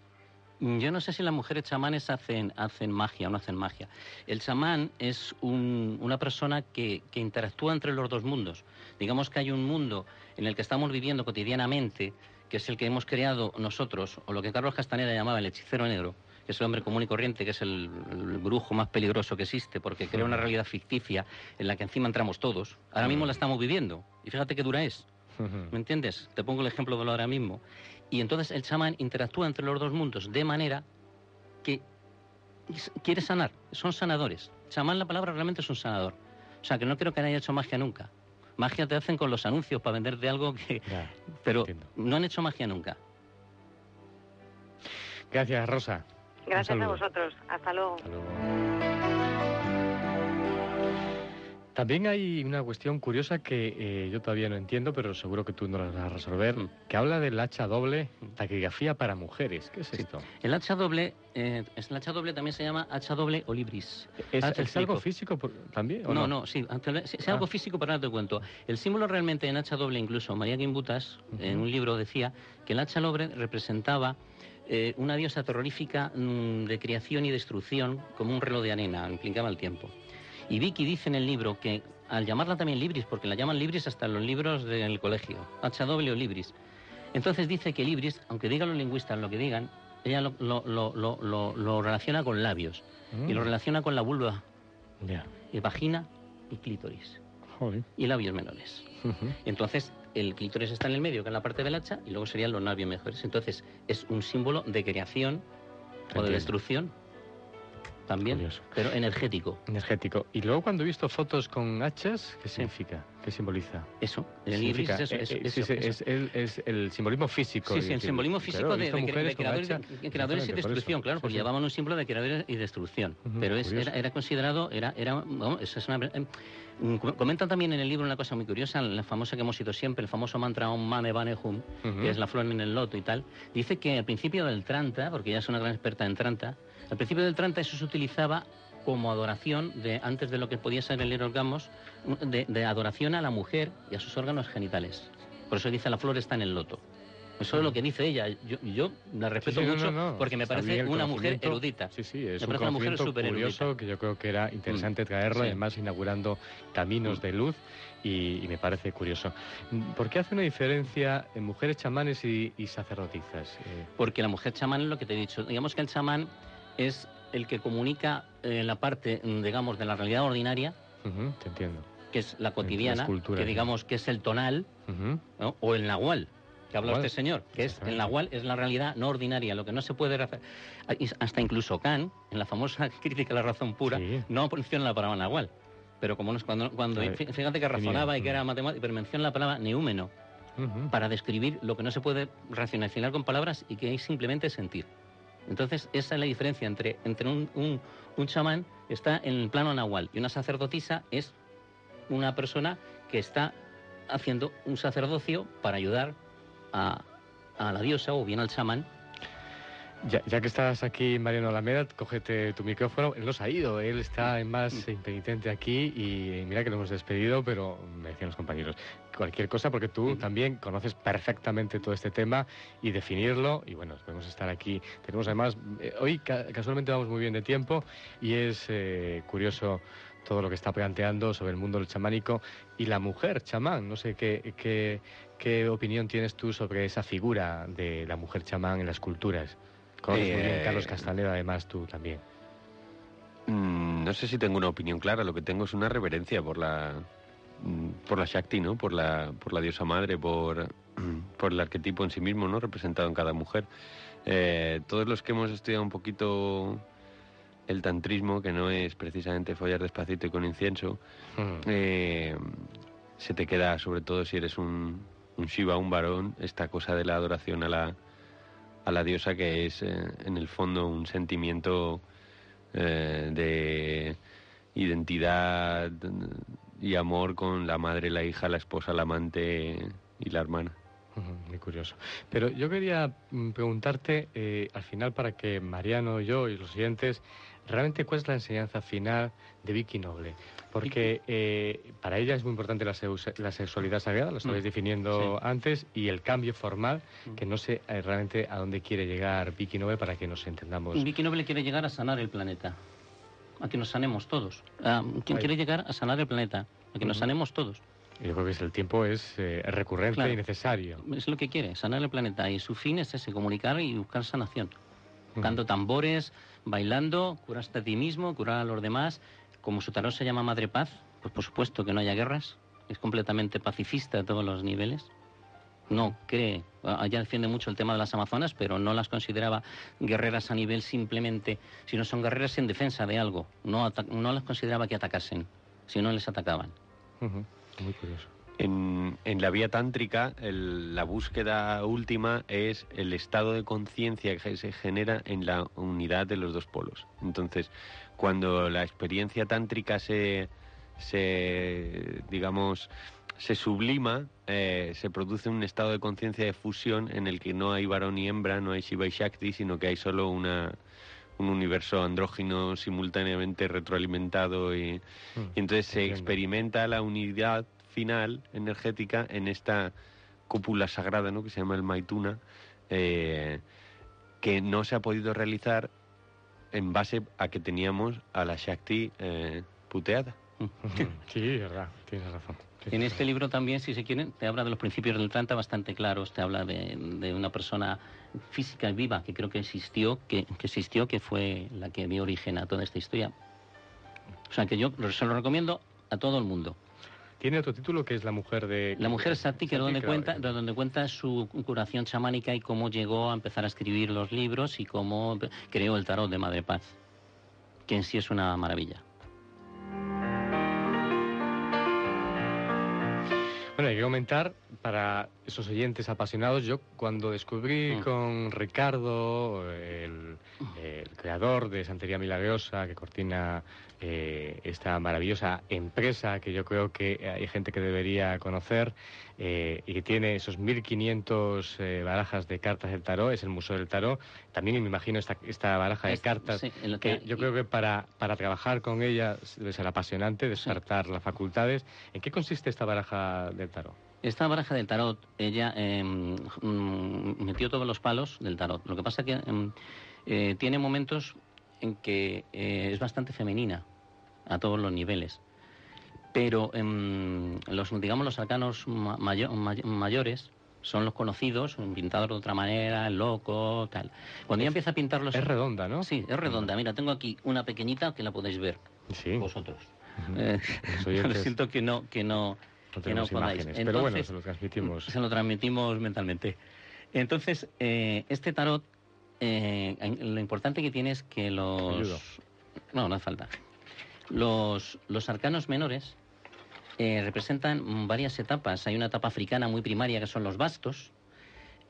Yo no sé si las mujeres chamanes hacen, hacen magia o no hacen magia. El chamán es un- una persona que, que interactúa entre los dos mundos. Digamos que hay un mundo en el que estamos viviendo cotidianamente, que es el que hemos creado nosotros, o lo que Carlos Castaneda llamaba el hechicero negro, que es el hombre común y corriente, que es el, el brujo más peligroso que existe, porque crea una realidad ficticia en la que encima entramos todos. Ahora mismo la estamos viviendo. Y fíjate qué dura es. ¿Me entiendes? Te pongo el ejemplo de lo ahora mismo. Y entonces el chamán interactúa entre los dos mundos de manera que quiere sanar. Son sanadores. Chamán, la palabra realmente es un sanador. O sea, que no creo que haya hecho magia nunca. Magia te hacen con los anuncios para venderte algo que... Pero no han hecho magia nunca. Gracias, Rosa. Gracias a vosotros. Hasta luego. También hay una cuestión curiosa que eh, yo todavía no entiendo, pero seguro que tú no la vas a resolver, que habla del hacha doble, taquigrafía para mujeres. ¿Qué es esto? El hacha doble, eh, es- el hacha doble también se llama hacha doble o libris. ¿Es, algo físico por- también? o No, no, sí, es algo Ah. físico, pero ahora te cuento. El símbolo realmente en hacha doble, incluso María Gimbutas, en un libro decía que el hacha doble representaba eh, una diosa terrorífica mm, de creación y destrucción, como un reloj de arena, implicaba el tiempo. Y Vicky dice en el libro que al llamarla también Libris, porque la llaman Libris hasta en los libros del colegio, o Libris. Entonces dice que Libris, aunque digan los lingüistas lo que digan, ella lo, lo- lo- lo- lo- lo relaciona con labios y lo Mm. relaciona con la vulva, y vagina y clítoris. y labios menores. Ujú. Entonces, el clítoris está en el medio, que es la parte del hacha, y luego serían los labios mejores. Entonces, es un símbolo de creación o de destrucción también, Curioso. pero energético. Energético. Y luego cuando he visto fotos con hachas, ¿qué significa? ¿Qué simboliza? Eso, es eso. Eso, sí, eso. es, el, es el simbolismo físico. Sí, sí, el simbolismo físico de, de, de creadores, hacha de, creadores y destrucción, claro, porque sí. llamaban un símbolo de creadores y destrucción. Pero es- era, era considerado, era, era, eso es una, eh, mm, com- comentan también en el libro una cosa muy curiosa, la famosa que hemos citado siempre, el famoso mantra Om Mane Bane Hum, que es la flor en el loto y tal. Dice que al principio del Tranta, porque ella es una gran experta en Tranta, al principio del Tranta eso se utilizaba como adoración de antes de lo que podía ser el orgamos, de, de adoración a la mujer y a sus órganos genitales. Por eso dice la flor está en el loto. Eso es lo que dice ella. Yo, yo la respeto Sí, sí, no, mucho no, no. porque me parece una mujer erudita. Sí, sí, es Me un parece una mujer curioso erudita. que yo creo que era interesante Mm. traerlo, Sí. además inaugurando caminos de luz y, y me parece curioso. ¿Por qué hace una diferencia en mujeres chamanes y, y sacerdotisas? Eh, Porque la mujer chamán es lo que te he dicho. Digamos que el chamán es el que comunica eh, la parte, mm, digamos, de la realidad ordinaria, te entiendo. que es la cotidiana, que digamos que es el tonal, o el nahual, que habla este señor, que es el nahual es la realidad no ordinaria, lo que no se puede. Hasta incluso Kant, en la famosa crítica a la razón pura, Sí. no menciona la palabra nahual. Pero como no es cuando, ver, fíjate que genial. razonaba y que era matemático, pero menciona la palabra neúmeno para describir lo que no se puede racionalizar con palabras y que es simplemente sentir. Entonces, esa es la diferencia entre, entre un, un, un chamán está en el plano nahual y una sacerdotisa es una persona que está haciendo un sacerdocio para ayudar a, a la diosa o bien al chamán. Ya, ya que estás aquí, Mariano Alameda, cógete tu micrófono. Él nos ha ido, él está en más impenitente aquí y mira que lo hemos despedido, pero me decían los compañeros, cualquier cosa, porque tú también conoces perfectamente todo este tema y definirlo. Y bueno, podemos estar aquí. Tenemos además, eh, hoy ca- casualmente vamos muy bien de tiempo y es eh, curioso todo lo que está planteando sobre el mundo del chamánico y la mujer chamán. No sé qué, qué, qué opinión tienes tú sobre esa figura de la mujer chamán en las culturas. Conoces muy bien Eh, Carlos Castaneda, además tú también. Mm, no sé si tengo una opinión clara, lo que tengo es una reverencia por la mm, por la Shakti, ¿no? Por la por la diosa madre, por por el arquetipo en sí mismo, ¿no? Representado en cada mujer. Eh, todos los que hemos estudiado un poquito el tantrismo, que no es precisamente follar despacito y con incienso, eh, se te queda, sobre todo si eres un, un Shiva, un varón, esta cosa de la adoración a la, a la diosa que es eh, en el fondo un sentimiento eh, de identidad y amor con la madre, la hija, la esposa, la amante y la hermana. Muy curioso. Pero yo quería mm, preguntarte, eh, al final, para que Mariano, yo y los siguientes, realmente cuál es la enseñanza final de Vicky Noble. Porque eh, para ella es muy importante la, la sexualidad sagrada, lo estabais Mm, definiendo sí. antes, y el cambio formal, Mm. que no sé eh, realmente a dónde quiere llegar Vicky Noble para que nos entendamos. Vicky Noble quiere llegar a sanar el planeta, a que nos sanemos todos. Ah, ¿Quién Ahí. quiere llegar a sanar el planeta? A que nos Ujú. sanemos todos. Yo creo que el tiempo es eh, recurrente Claro. y necesario. Es lo que quiere, sanar el planeta. Y su fin es ese, comunicar y buscar sanación. Tocando tambores, bailando, curarte a ti mismo, curar a los demás. Como su tarot se llama Madre Paz, pues por supuesto que no haya guerras. Es completamente pacifista a todos los niveles. No cree, ella defiende mucho el tema de las Amazonas, pero no las consideraba guerreras a nivel simplemente, sino son guerreras en defensa de algo. No, no las consideraba que atacasen, sino les atacaban. Muy curioso. En, en la vía tántrica, el- la búsqueda última es el estado de conciencia que se genera en la unidad de los dos polos. Entonces, cuando la experiencia tántrica se, se digamos, se sublima, eh, se produce un estado de conciencia de fusión en el que no hay varón y hembra, no hay Shiva y Shakti, sino que hay solo una, un universo andrógino simultáneamente retroalimentado y, y entonces se experimenta la unidad final energética en esta cúpula sagrada ¿no? que se llama el Maituna, eh, que no se ha podido realizar en base a que teníamos a la Shakti eh, puteada. Sí, es verdad, tienes razón. En este libro también, si se quieren, te habla de los principios del Tranta bastante claros, te habla de, de una persona física y viva que creo que existió, que, que existió, que fue la que dio origen a toda esta historia. O sea que yo se lo recomiendo a todo el mundo. Tiene otro título que es La mujer de... La mujer Sati, que es donde cuenta, donde cuenta su curación chamánica y cómo llegó a empezar a escribir los libros y cómo creó el tarot de Madre Paz, que en sí es una maravilla. Bueno, hay que comentar para esos oyentes apasionados, yo cuando descubrí Mm. con Ricardo, el, el creador de Santería Milagrosa, que coordina eh, esta maravillosa empresa que yo creo que hay gente que debería conocer eh, y que tiene esos 1500 eh, barajas de cartas del tarot, es el Museo del Tarot. También me imagino esta, esta baraja de Es- cartas sí, que que- yo creo que para, para trabajar con ella debe ser apasionante, despertar las facultades. ¿En qué consiste esta baraja del tarot? Esta baraja del tarot, ella eh, mm, metió todos los palos del tarot. Lo que pasa que mm, eh, tiene momentos en que eh, es bastante femenina a todos los niveles. Pero em, los, digamos, los arcanos ma- mayo- may- mayores son los conocidos, pintados de otra manera, el loco, tal. Cuando ella empieza a pintarlos... Es redonda, ¿no? Sí, es redonda. Mira, tengo aquí una pequeñita que la podéis ver. Sí. Vosotros. Eh, lo siento que no, que no, no que no podáis. imágenes, pero bueno, Entonces, se lo transmitimos. se lo transmitimos mentalmente. Entonces, eh, este tarot, eh, lo importante que tiene es que los... Ayudo. No, no hace falta. Los, los arcanos menores eh, representan varias etapas. Hay una etapa africana muy primaria que son los bastos.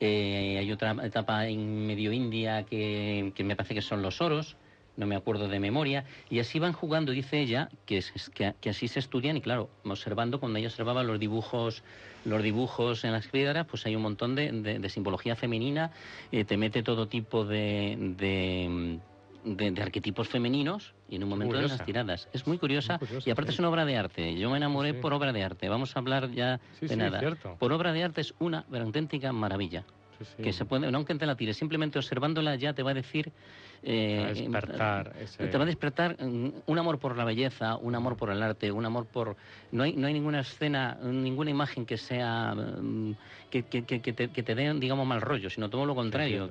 Eh, hay otra etapa en medio india que, que me parece que son los oros. No me acuerdo de memoria. Y así van jugando, dice ella, que, que, que así se estudian. Y claro, observando, cuando ella observaba los dibujos, los dibujos en las piedras, pues hay un montón de, de- de simbología femenina. eh, te mete todo tipo de, de, de- de arquetipos femeninos y en un momento de las tiradas. Es muy curiosa, Muy curiosa, y aparte sí. es una obra de arte. Yo me enamoré Sí. por obra de arte. Vamos a hablar ya Sí, de nada. Por obra de arte es una auténtica maravilla. Que se puede, no aunque te la tires, simplemente observándola ya te va a decir. Eh, despertar ese- Te va a despertar mm, un amor por la belleza, un amor por el arte, un amor por. No hay, no hay ninguna escena, ninguna imagen que sea. mm, que, que, que- que te, que te dé, digamos, mal rollo, sino todo lo contrario.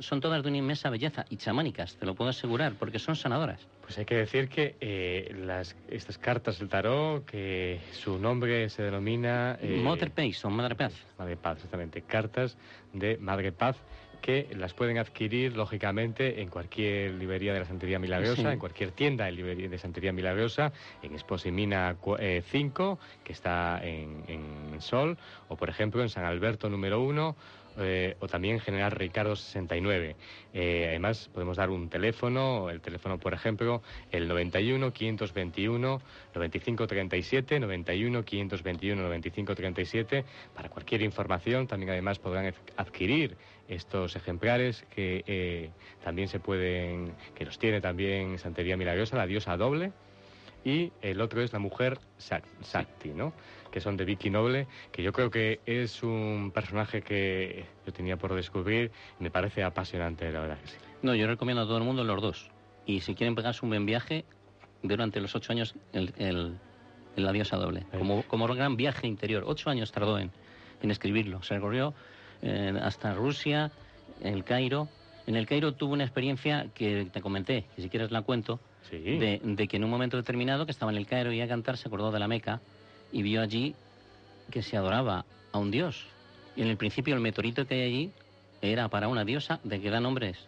Son todas de una inmensa belleza y chamánicas, te lo puedo asegurar, porque son sanadoras. Pues hay que decir que eh, las, estas cartas del tarot, que su nombre se denomina... eh, Mother Pace o Madre Paz. Madre Paz, exactamente. Cartas de Madre Paz que las pueden adquirir, lógicamente, en cualquier librería de la Santería Milagrosa, Sí. en cualquier tienda de, librería de Santería Milagrosa, en Esposimina cu- eh, 5, que está en, en Sol, o por ejemplo en San Alberto número 1, eh, o también General Ricardo 69. Eh, además, podemos dar un teléfono, el teléfono, por ejemplo, el 91 521 9537, 91 521 9537, para cualquier información. También, además, podrán ad- adquirir estos ejemplares que eh, también se pueden, que los tiene también Santería Milagrosa, la diosa doble. Y el otro es la mujer Sakti, ¿no? Que son de Vicky Noble, que yo creo que es un personaje que yo tenía por descubrir y me parece apasionante, la verdad que sí. No, yo recomiendo a todo el mundo los dos. Y si quieren pegarse un buen viaje, durante los ocho años el, el, el La diosa doble. Como, como gran viaje interior. Ocho años tardó en, en escribirlo. Se recorrió eh, hasta Rusia, el Cairo. En el Cairo tuvo una experiencia que te comenté, que si quieres la cuento, Sí. de, de que en un momento determinado que estaba en el Cairo y a cantar, se acordó de la Meca y vio allí que se adoraba a un dios. Y en el principio el meteorito que hay allí era para una diosa de que da nombres.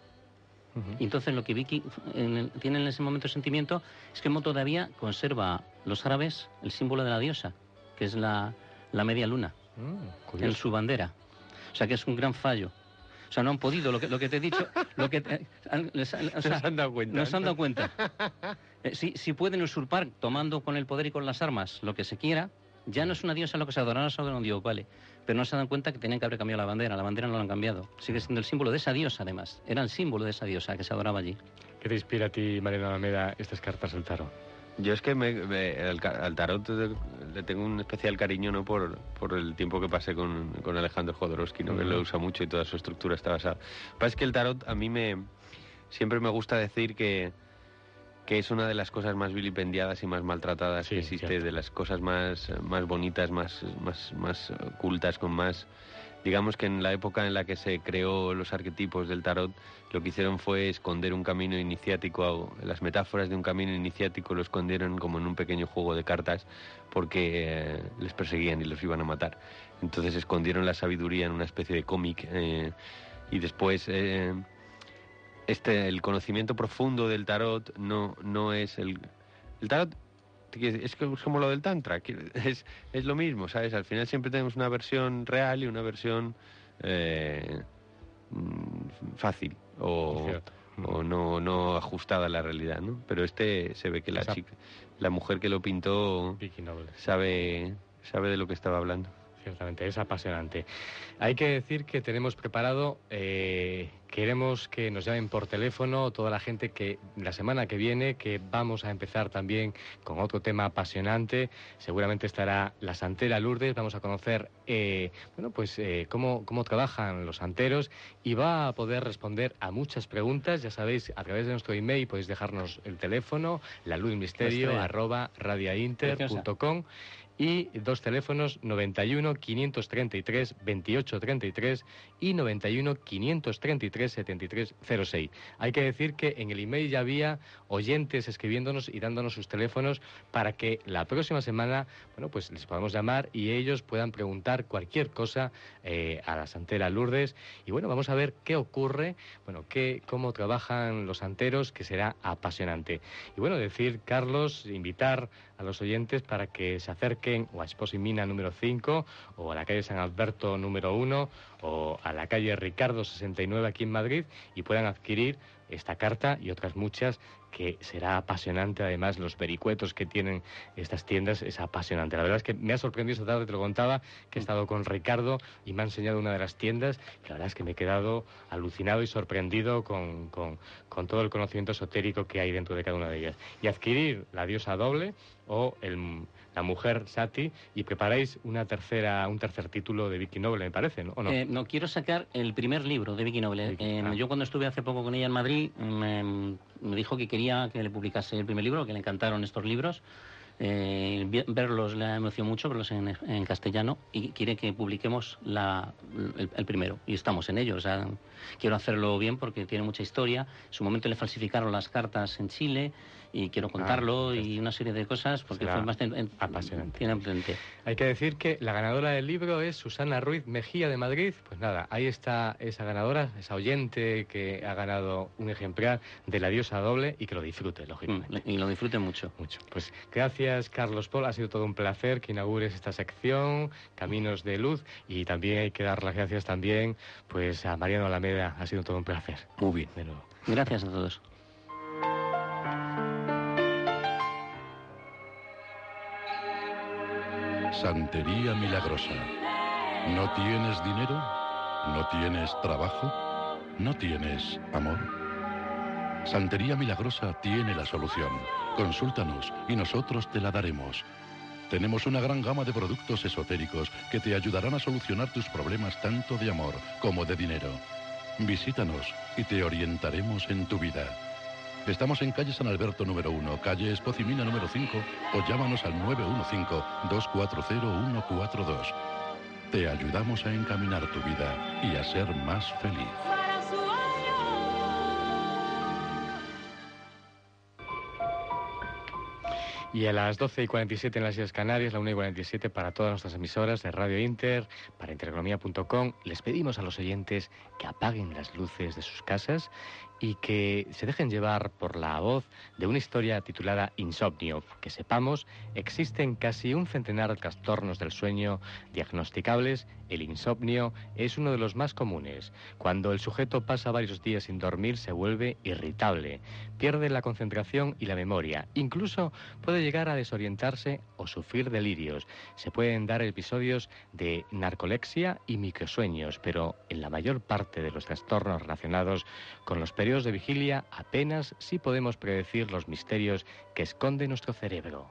Y entonces lo que Vicky en tiene en ese momento sentimiento es que Mo todavía conserva los árabes el símbolo de la diosa, que es la, la media luna, Mm, en su bandera. O sea que es un gran fallo. O sea, no han podido, lo que, lo que te he dicho, lo que te- han- les han- o sea, se han dado cuenta. no se han dado cuenta. Eh, si, si pueden usurpar tomando con el poder y con las armas lo que se quiera, ya no es una diosa lo que se adorará sobre un dios, vale. Pero no se dan cuenta que tenían que haber cambiado la bandera. La bandera no la han cambiado. Sigue siendo el símbolo de esa diosa, además. Era el símbolo de esa diosa que se adoraba allí. ¿Qué te inspira a ti, Mariano Alameda, estas cartas del tarot? Yo es que me, al tarot le, tengo un especial cariño no por, por el tiempo que pasé con, con Alejandro Jodorowsky, ¿no? que lo usa mucho y toda su estructura está basada. Pasa es que el tarot a mí me siempre me gusta decir que, que es una de las cosas más vilipendiadas y más maltratadas que existe, de las cosas más, más bonitas, más, más, más cultas, con más digamos que en la época en la que se creó los arquetipos del tarot, lo que hicieron fue esconder un camino iniciático, las metáforas de un camino iniciático lo escondieron como en un pequeño juego de cartas porque eh, les perseguían y los iban a matar. Entonces escondieron la sabiduría en una especie de cómic eh, y después eh, este el conocimiento profundo del tarot no no es el el tarot es como lo del tantra, es, es lo mismo, ¿sabes? Al final siempre tenemos una versión real y una versión eh, mm, fácil o, o, no, no ajustada a la realidad, ¿no? Pero este se ve que la chica, la mujer que lo pintó sabe, sabe de lo que estaba hablando. Ciertamente, es apasionante. Hay que decir que tenemos preparado, eh, queremos que nos llamen por teléfono toda la gente que la semana que viene, que vamos a empezar también con otro tema apasionante. Seguramente estará la santera Lourdes, vamos a conocer, eh, bueno, pues eh, cómo, cómo trabajan los santeros y va a poder responder a muchas preguntas. Ya sabéis, a través de nuestro email podéis dejarnos el teléfono, la luz misterio, arroba radiainter.com y dos teléfonos 91 533 2833 y 91 533 7306. Hay que decir que en el email ya había oyentes escribiéndonos y dándonos sus teléfonos para que la próxima semana, bueno, pues les podamos llamar y ellos puedan preguntar cualquier cosa eh, a la santera Lourdes. Y bueno, vamos a ver qué ocurre, bueno, qué, cómo trabajan los santeros, que será apasionante. Y bueno, decir, Carlos, invitar a los oyentes para que se acerquen o a Esposimina número 5 o a la calle San Alberto número 1 o a la calle Ricardo 69 aquí en Madrid y puedan adquirir esta carta y otras muchas que será apasionante. Además, los vericuetos que tienen estas tiendas es apasionante. La verdad es que me ha sorprendido esta tarde, te lo contaba, que he estado con Ricardo y me ha enseñado una de las tiendas. La verdad es que me he quedado alucinado y sorprendido con, con, con todo el conocimiento esotérico que hay dentro de cada una de ellas. Y adquirir la diosa doble o el la mujer Sati y preparáis una tercera, un tercer título de Vicky Noble, me parece, ¿no? no? Eh, no? quiero sacar el primer libro de Vicky Noble. Eh, ah. Yo cuando estuve hace poco con ella en Madrid me, dijo que quería que le publicase el primer libro, que le encantaron estos libros. Eh, verlos le ha emocionado mucho, verlos en, castellano, y quiere que publiquemos la, el, primero. Y estamos en ello. O sea, quiero hacerlo bien porque tiene mucha historia. En su momento le falsificaron las cartas en Chile y quiero ah, contarlo y una serie de cosas porque fue bastante apasionante. Hay que decir que la ganadora del libro es Susana Ruiz Mejía de Madrid. Pues nada, ahí está esa ganadora, esa oyente que ha ganado un ejemplar de la diosa doble y que lo disfrute, lógicamente. Mm, y lo disfrute mucho. Mucho. Pues gracias, Carlos Paul. Ha sido todo un placer que inaugures esta sección, Caminos de Luz, y también hay que dar las gracias también pues a Mariano Alameda. Ha sido todo un placer. Muy bien. De nuevo. Gracias a todos. Santería Milagrosa. ¿No tienes dinero? ¿No tienes trabajo? ¿No tienes amor? Santería Milagrosa tiene la solución. Consúltanos y nosotros te la daremos. Tenemos una gran gama de productos esotéricos que te ayudarán a solucionar tus problemas tanto de amor como de dinero. Visítanos y te orientaremos en tu vida. Estamos en calle San Alberto número 1, calle Espocimina número 5 o llámanos al 915-240-142. Te ayudamos a encaminar tu vida y a ser más feliz. Y a las 12 y 47 en las Islas Canarias, la 1 y 47 para todas nuestras emisoras de Radio Inter, para intereconomía.com, les pedimos a los oyentes que apaguen las luces de sus casas y que se dejen llevar por la voz de una historia titulada Insomnio. Que sepamos, existen casi un centenar de trastornos del sueño diagnosticables. El insomnio es uno de los más comunes. Cuando el sujeto pasa varios días sin dormir se vuelve irritable, pierde la concentración y la memoria. Incluso puede llegar a desorientarse o sufrir delirios. Se pueden dar episodios de narcolexia y microsueños, pero en la mayor parte de los trastornos relacionados con los periodos de vigilia apenas sí podemos predecir los misterios que esconde nuestro cerebro.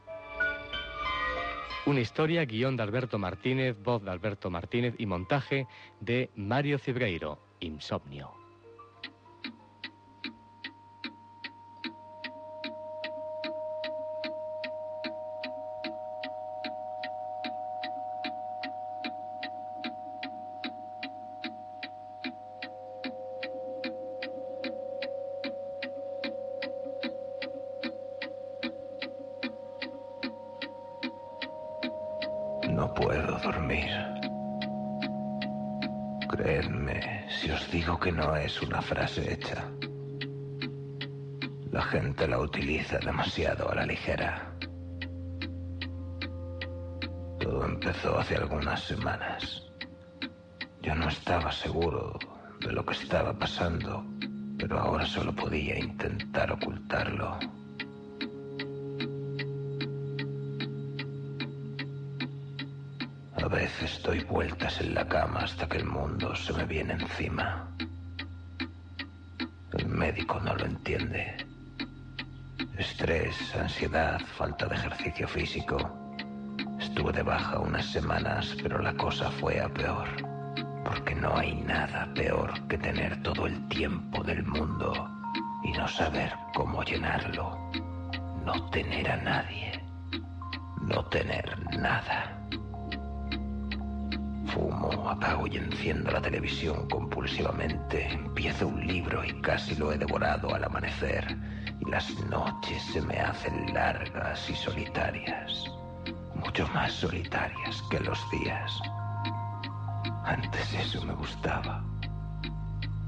Una historia, guion de Alberto Martínez, voz de Alberto Martínez y montaje de Mario Cibreiro, Insomnio. Frase hecha. La gente la utiliza demasiado a la ligera. Todo empezó hace algunas semanas. Yo no estaba seguro de lo que estaba pasando, pero ahora solo podía intentar ocultarlo. A veces doy vueltas en la cama hasta que el mundo se me viene encima. Médico no lo entiende. Estrés, ansiedad, falta de ejercicio físico. Estuve de baja unas semanas, pero la cosa fue a peor. Porque no hay nada peor que tener todo el tiempo del mundo y no saber cómo llenarlo. No tener a nadie. No tener nada. Fumo, apago y enciendo la televisión compulsivamente. Empiezo un libro y casi lo he devorado al amanecer. Y las noches se me hacen largas y solitarias. Mucho más solitarias que los días. Antes eso me gustaba.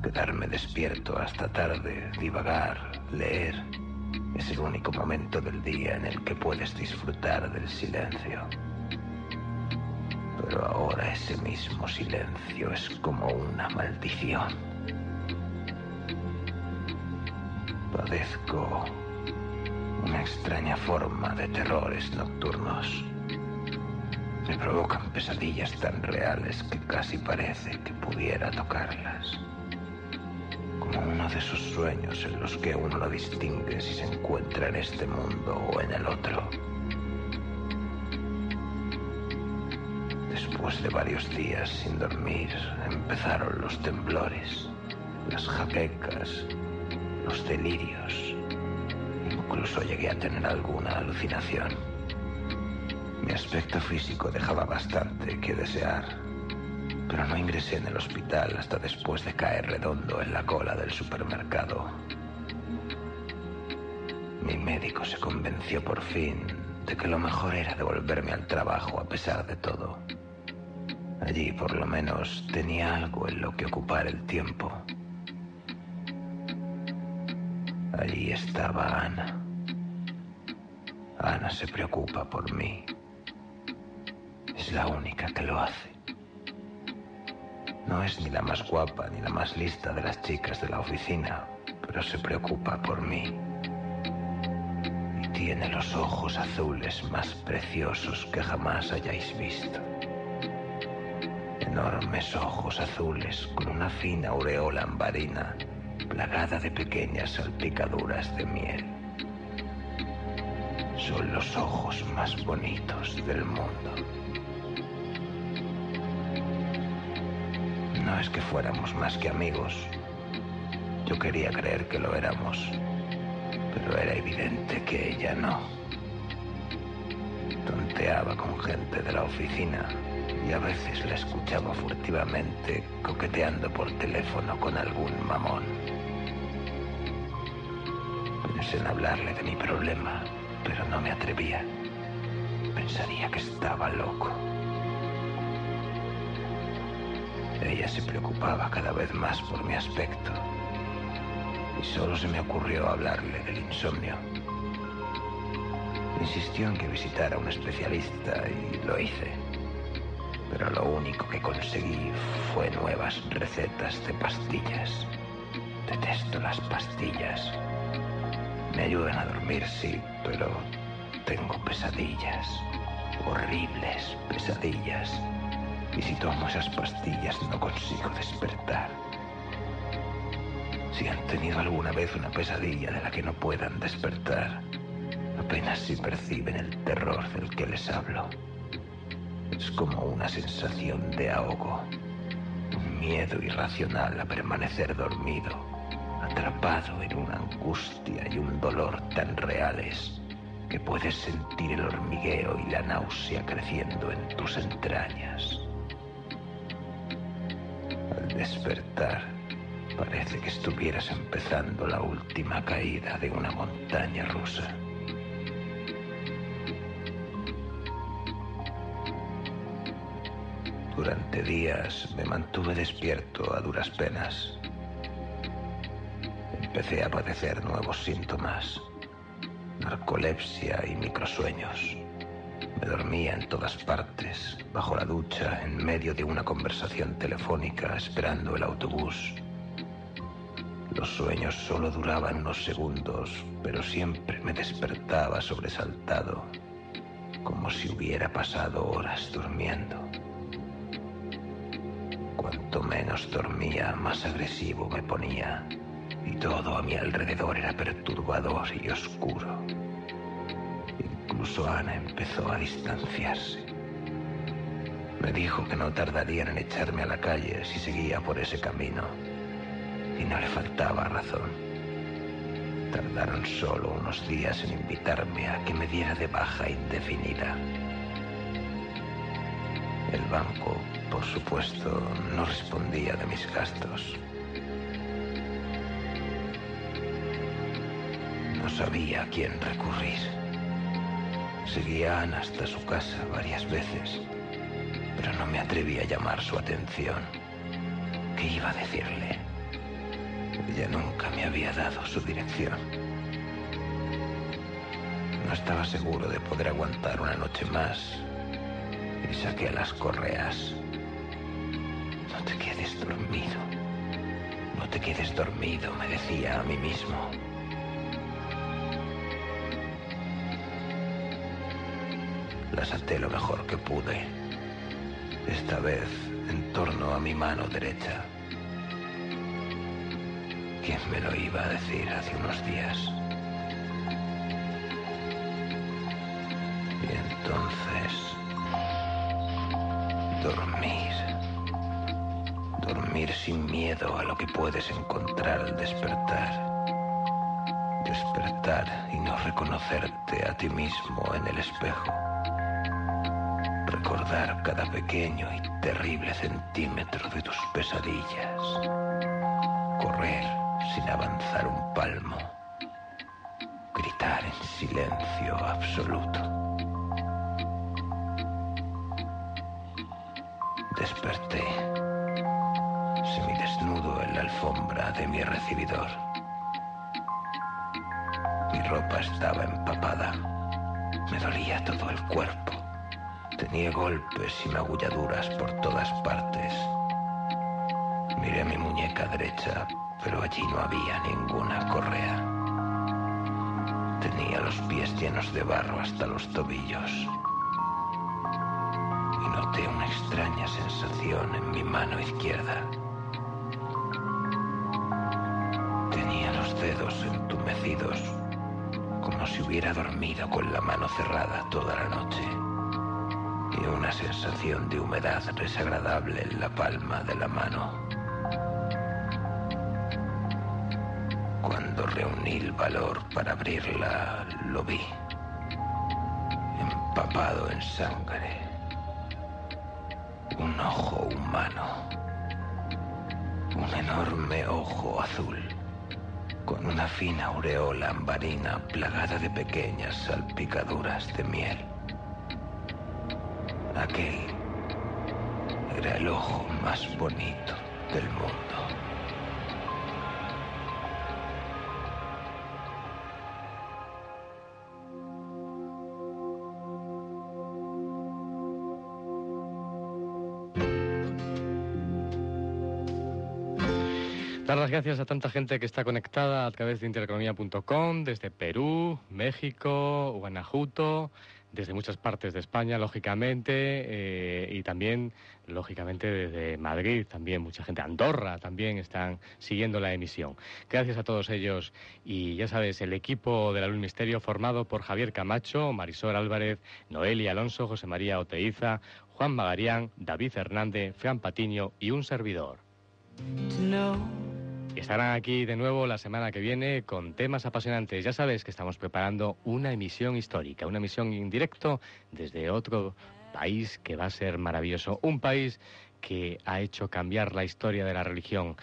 Quedarme despierto hasta tarde, divagar, leer. Es el único momento del día en el que puedes disfrutar del silencio. Pero ahora ese mismo silencio es como una maldición. Padezco una extraña forma de terrores nocturnos. Me provocan pesadillas tan reales que casi parece que pudiera tocarlas. Como uno de esos sueños en los que uno no distingue si se encuentra en este mundo o en el otro. Después de varios días sin dormir, empezaron los temblores, las jaquecas, los delirios. Incluso llegué a tener alguna alucinación. Mi aspecto físico dejaba bastante que desear, pero no ingresé en el hospital hasta después de caer redondo en la cola del supermercado. Mi médico se convenció por fin de que lo mejor era devolverme al trabajo a pesar de todo. Allí por lo menos tenía algo en lo que ocupar el tiempo. Allí estaba Ana. Ana se preocupa por mí. Es la única que lo hace. No es ni la más guapa ni la más lista de las chicas de la oficina, pero se preocupa por mí. Y tiene los ojos azules más preciosos que jamás hayáis visto. Enormes ojos azules con una fina aureola ambarina plagada de pequeñas salpicaduras de miel. Son los ojos más bonitos del mundo. No es que fuéramos más que amigos. Yo quería creer que lo éramos, pero era evidente que ella no. Tonteaba con gente de la oficina a veces la escuchaba furtivamente coqueteando por teléfono con algún mamón. Pensé en hablarle de mi problema, pero no me atrevía. Pensaría que estaba loco. Ella se preocupaba cada vez más por mi aspecto y solo se me ocurrió hablarle del insomnio. Insistió en que visitara a un especialista y lo hice pero lo único que conseguí fue nuevas recetas de pastillas. Detesto las pastillas. Me ayudan a dormir, sí, pero tengo pesadillas. Horribles pesadillas. Y si tomo esas pastillas no consigo despertar. Si han tenido alguna vez una pesadilla de la que no puedan despertar, apenas si perciben el terror del que les hablo. Es como una sensación de ahogo, un miedo irracional a permanecer dormido, atrapado en una angustia y un dolor tan reales que puedes sentir el hormigueo y la náusea creciendo en tus entrañas. Al despertar, parece que estuvieras empezando la última caída de una montaña rusa. Durante días me mantuve despierto a duras penas. Empecé a padecer nuevos síntomas, narcolepsia y microsueños. Me dormía en todas partes, bajo la ducha, en medio de una conversación telefónica, esperando el autobús. Los sueños solo duraban unos segundos, pero siempre me despertaba sobresaltado, como si hubiera pasado horas durmiendo. Cuanto menos dormía, más agresivo me ponía, y todo a mi alrededor era perturbador y oscuro. Incluso Ana empezó a distanciarse. Me dijo que no tardarían en echarme a la calle si seguía por ese camino. Y no le faltaba razón. Tardaron solo unos días en invitarme a que me diera de baja indefinida. El banco, por supuesto, no respondía de mis gastos. No sabía a quién recurrir. Seguí a Ana hasta su casa varias veces, pero no me atreví a llamar su atención. ¿Qué iba a decirle? Ella nunca me había dado su dirección. No estaba seguro de poder aguantar una noche más y saqué las correas. No te quedes dormido. No te quedes dormido, me decía a mí mismo. Las até lo mejor que pude. Esta vez en torno a mi mano derecha. ¿Quién me lo iba a decir hace unos días? Y entonces... Dormir. Sin miedo a lo que puedes encontrar al despertar. Despertar y no reconocerte a ti mismo en el espejo. Recordar cada pequeño y terrible centímetro de tus pesadillas. Correr sin avanzar un palmo. Gritar en silencio absoluto. De mi recibidor. Mi ropa estaba empapada. Me dolía todo el cuerpo. Tenía golpes y magulladuras por todas partes. Miré mi muñeca derecha, pero allí no había ninguna correa. Tenía los pies llenos de barro hasta los tobillos. Y noté una extraña sensación en mi mano izquierda. Entumecidos, como si hubiera dormido con la mano cerrada toda la noche y una sensación de humedad desagradable en la palma de la mano. Cuando reuní el valor para abrirla, lo vi, empapado en sangre. Un ojo humano, un enorme ojo azul, con una fina aureola ambarina plagada de pequeñas salpicaduras de miel. Aquel era el ojo más bonito del mundo. Gracias a tanta gente que está conectada a través de intereconomía.com, desde Perú, México, Guanajuato, desde muchas partes de España, lógicamente, eh, y también, lógicamente, desde Madrid, también mucha gente, Andorra también están siguiendo la emisión. Gracias a todos ellos y ya sabes, el equipo de la Luz Misterio formado por Javier Camacho, Marisol Álvarez, Noelia Alonso, José María Oteiza, Juan Magarián, David Hernández, Fran Patiño y un servidor. Estarán aquí de nuevo la semana que viene con temas apasionantes. Ya sabes que estamos preparando una emisión histórica, una emisión en directo desde otro país que va a ser maravilloso. Un país que ha hecho cambiar la historia de la religión.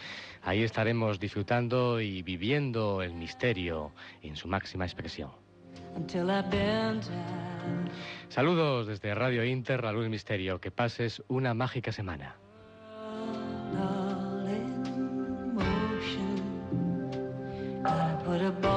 Ahí estaremos disfrutando y viviendo el misterio en su máxima expresión. Saludos desde Radio Inter, La Luz Misterio. Que pases una mágica semana. what a ball.